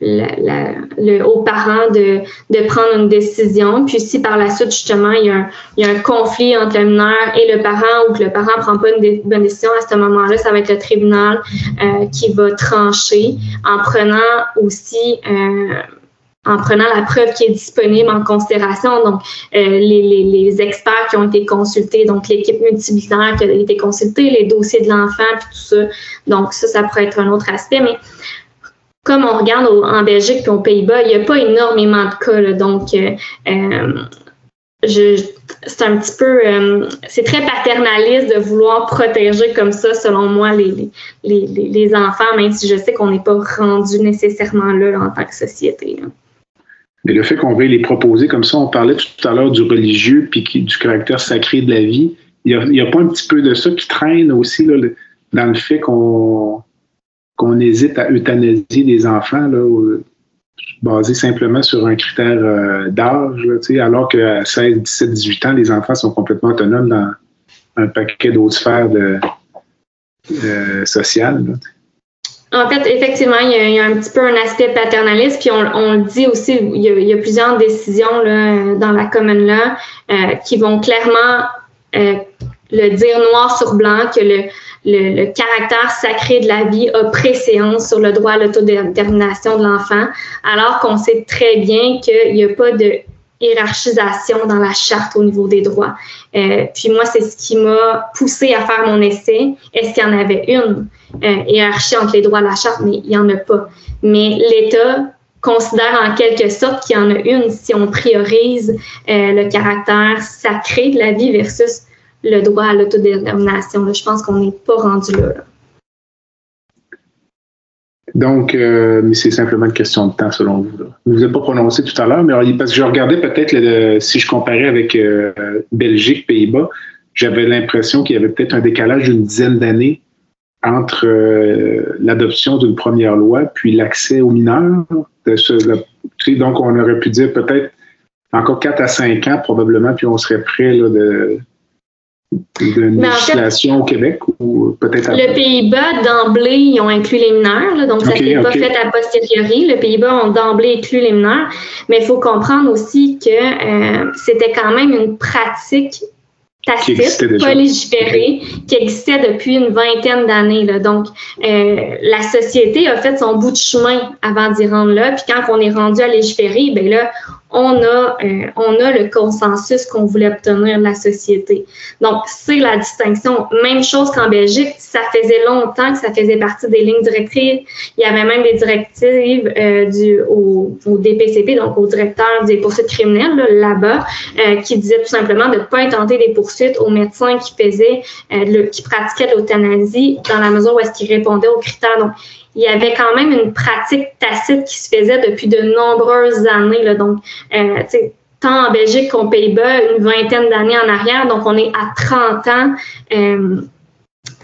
la, le, aux parents de, de prendre une décision. Puis si par la suite, justement, il y, a un, il y a un conflit entre le mineur et le parent ou que le parent ne prend pas une bonne décision, à ce moment-là, ça va être le tribunal euh, qui va trancher en prenant aussi... Euh, en prenant la preuve qui est disponible en considération, donc euh, les, les, les, experts qui ont été consultés, donc l'équipe multidisciplinaire qui a été consultée, les dossiers de l'enfant, puis tout ça. Donc ça, ça pourrait être un autre aspect. Mais comme on regarde en Belgique et aux Pays-Bas, il n'y a pas énormément de cas. donc, euh, euh, c'est un petit peu, euh, c'est très paternaliste de vouloir protéger comme ça, selon moi, les, enfants, même si je sais qu'on n'est pas rendu nécessairement là, en tant que société. Mais le fait qu'on veuille les proposer comme ça, on parlait tout à l'heure du religieux puis du caractère sacré de la vie. Il n'y a, pas un petit peu de ça qui traîne aussi dans le fait qu'on qu'on hésite à euthanasier des enfants là, basé simplement sur un critère euh, d'âge, alors qu'à 16, 17, 18 ans, les enfants sont complètement autonomes dans un paquet d'autres sphères de, euh, sociales. En fait, effectivement, il y, a, un petit peu un aspect paternaliste, puis on, le dit aussi, il y a, plusieurs décisions là, dans la commune là euh, qui vont clairement euh, le dire noir sur blanc que le, le, caractère sacré de la vie a préséance sur le droit à l'autodétermination de l'enfant, alors qu'on sait très bien qu'il n'y a pas de hiérarchisation dans la charte au niveau des droits. Euh, puis moi, c'est ce qui m'a poussé à faire mon essai. Est-ce qu'il y en avait une euh, hiérarchie entre les droits de la charte? Mais il n'y en a pas. Mais l'État considère en quelque sorte qu'il y en a une si on priorise euh, le caractère sacré de la vie versus le droit à l'autodétermination. Je pense qu'on n'est pas rendu là. Donc, euh, mais c'est simplement une question de temps selon vous. Vous ne vous êtes pas prononcé tout à l'heure, mais parce que je regardais peut-être si je comparais avec euh, Belgique, Pays-Bas, j'avais l'impression qu'il y avait peut-être un décalage d'une dizaine d'années entre euh, l'adoption d'une première loi puis l'accès aux mineurs. donc, on aurait pu dire peut-être encore 4 à 5 ans probablement, puis on serait prêt là, de, de législation au Québec ou peut-être Le Pays-Bas, d'emblée, ils ont inclus les mineurs, donc ça ne s'est pas fait à posteriori. Le Pays-Bas ont d'emblée inclus les mineurs, mais il faut comprendre aussi que euh, c'était quand même une pratique tacite, pas légiférée, qui existait depuis une vingtaine d'années. Donc, euh, la société a fait son bout de chemin avant d'y rendre là. Puis quand on est rendu à légiférer, ben là, on a, euh, on a le consensus qu'on voulait obtenir de la société. Donc, c'est la distinction. Même chose qu'en Belgique, ça faisait longtemps que ça faisait partie des lignes directrices. Il y avait même des directives euh, du, au, au, DPCP, donc au directeur des poursuites criminelles là-bas, euh, qui disaient tout simplement de ne pas intenter des poursuites aux médecins qui faisaient, le, qui pratiquaient l'euthanasie dans la mesure où est-ce qu'ils répondaient aux critères. Il y avait quand même une pratique tacite qui se faisait depuis de nombreuses années. Là. Donc, euh, tant en Belgique qu'aux Pays-Bas, une vingtaine d'années en arrière. Donc, on est à 30 ans euh,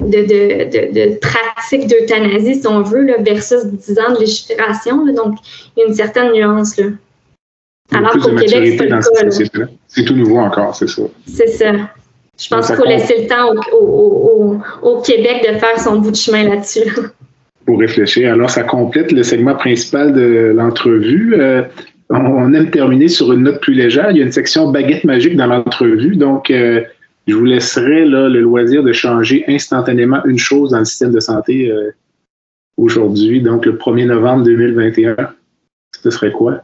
de, de, de, de, pratique d'euthanasie, si on veut, là, versus 10 ans de légifération. Là. Donc, il y a une certaine nuance. Là. Alors qu'au Québec, c'est pas le cas. C'est tout nouveau encore, c'est ça. C'est ça. Je pense qu'il faut laisser le temps au, au, au, au, Québec de faire son bout de chemin là-dessus. Pour réfléchir. Alors, ça complète le segment principal de l'entrevue. Euh, on, aime terminer sur une note plus légère. Il y a une section baguette magique dans l'entrevue. Donc, euh, je vous laisserai le loisir de changer instantanément une chose dans le système de santé euh, aujourd'hui, donc le 1er novembre 2021. Ce serait quoi?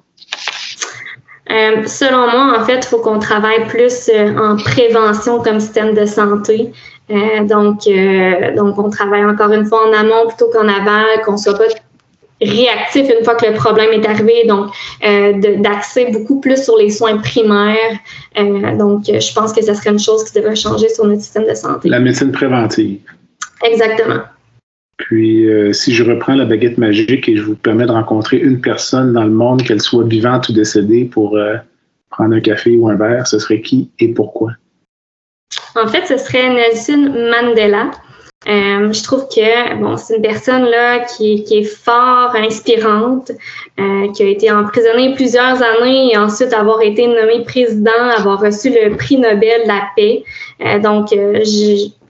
selon moi, en fait, il faut qu'on travaille plus en prévention comme système de santé. Euh, donc, euh, donc, on travaille encore une fois en amont plutôt qu'en aval, qu'on soit pas réactif une fois que le problème est arrivé, donc euh, d'axer beaucoup plus sur les soins primaires. donc, je pense que ce serait une chose qui devrait changer sur notre système de santé. La médecine préventive. Exactement. Puis, si je reprends la baguette magique et je vous permets de rencontrer une personne dans le monde, qu'elle soit vivante ou décédée, pour prendre un café ou un verre, ce serait qui et pourquoi? En fait, ce serait Nelson Mandela. Euh, je trouve que bon, c'est une personne là qui, est fort inspirante, euh, qui a été emprisonnée plusieurs années et ensuite avoir été nommé président, avoir reçu le prix Nobel de la paix. Euh, donc, euh,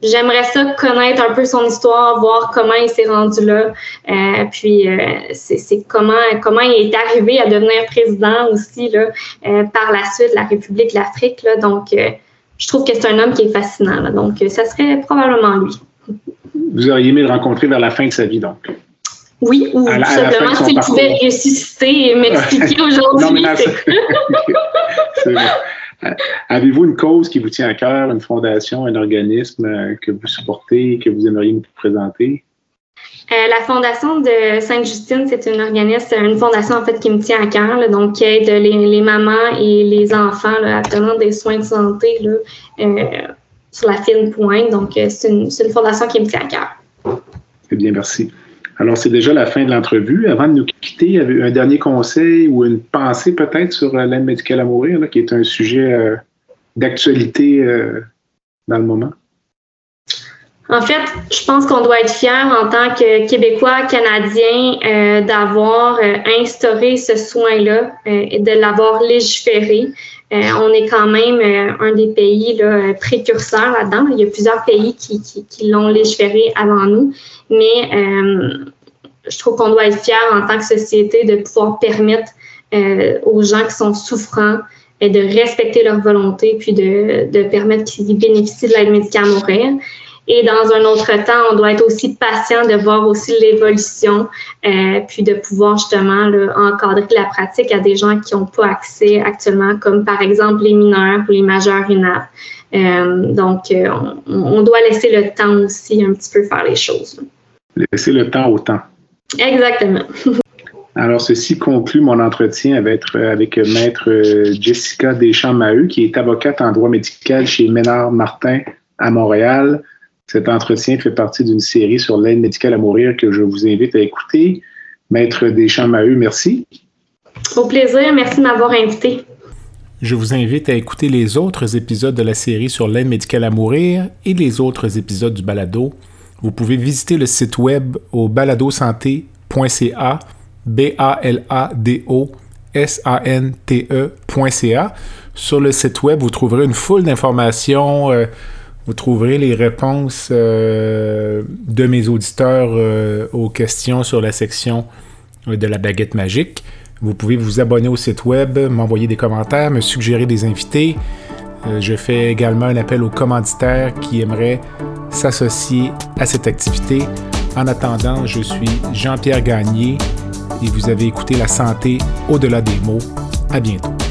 j'aimerais ça connaître un peu son histoire, voir comment il s'est rendu là, puis c'est comment comment il est arrivé à devenir président aussi là par la suite de la République de l'Afrique. Donc je trouve que c'est un homme qui est fascinant. donc, euh, ça serait probablement lui. Vous auriez aimé le rencontrer vers la fin de sa vie, donc? Oui, ou simplement s'il pouvait ressusciter et m'expliquer aujourd'hui. Avez-vous une cause qui vous tient à cœur, une fondation, un organisme euh, que vous supportez, que vous aimeriez nous présenter? Euh, la fondation de Sainte-Justine, c'est une organisme, une fondation en fait qui me tient à cœur, donc qui aide les, mamans et les enfants à obtenir des soins de santé là, euh, sur la fine pointe. Donc, euh, c'est une, fondation qui me tient à cœur. Très bien, merci. Alors, c'est déjà la fin de l'entrevue. Avant de nous quitter, un dernier conseil ou une pensée peut-être sur l'aide médicale à mourir, qui est un sujet d'actualité dans le moment? En fait, je pense qu'on doit être fier en tant que Québécois, Canadiens, euh, d'avoir euh, instauré ce soin-là euh, et de l'avoir légiféré. on est quand même un des pays précurseurs là-dedans. Il y a plusieurs pays qui, l'ont légiféré avant nous, mais je trouve qu'on doit être fier en tant que société de pouvoir permettre aux gens qui sont souffrants de respecter leur volonté puis de, de permettre qu'ils bénéficient de l'aide médicale à mourir. Et dans un autre temps, on doit être aussi patient de voir aussi l'évolution, euh, puis de pouvoir justement encadrer la pratique à des gens qui n'ont pas accès actuellement, comme par exemple les mineurs ou les majeurs UNAP. Euh, donc, euh, on, doit laisser le temps aussi un petit peu faire les choses. Laisser le temps au temps. Exactement. Alors, ceci conclut mon entretien avec, avec Maître Jessica Deschamps-Maheu, qui est avocate en droit médical chez Ménard Martin à Montréal. Cet entretien fait partie d'une série sur l'aide médicale à mourir que je vous invite à écouter. Maître Deschamps-Maheu, merci. Au plaisir, merci de m'avoir invité. Je vous invite à écouter les autres épisodes de la série sur l'aide médicale à mourir et les autres épisodes du balado. Vous pouvez visiter le site web au baladosanté.ca, B-A-L-A-D-O S-A-N-T-E.ca. Sur le site web, vous trouverez une foule d'informations. Euh, vous trouverez les réponses euh, de mes auditeurs euh, aux questions sur la section euh, de la baguette magique. Vous pouvez vous abonner au site web, m'envoyer des commentaires, me suggérer des invités. je fais également un appel aux commanditaires qui aimeraient s'associer à cette activité. En attendant, je suis Jean-Pierre Gagné et vous avez écouté La santé au-delà des mots. À bientôt.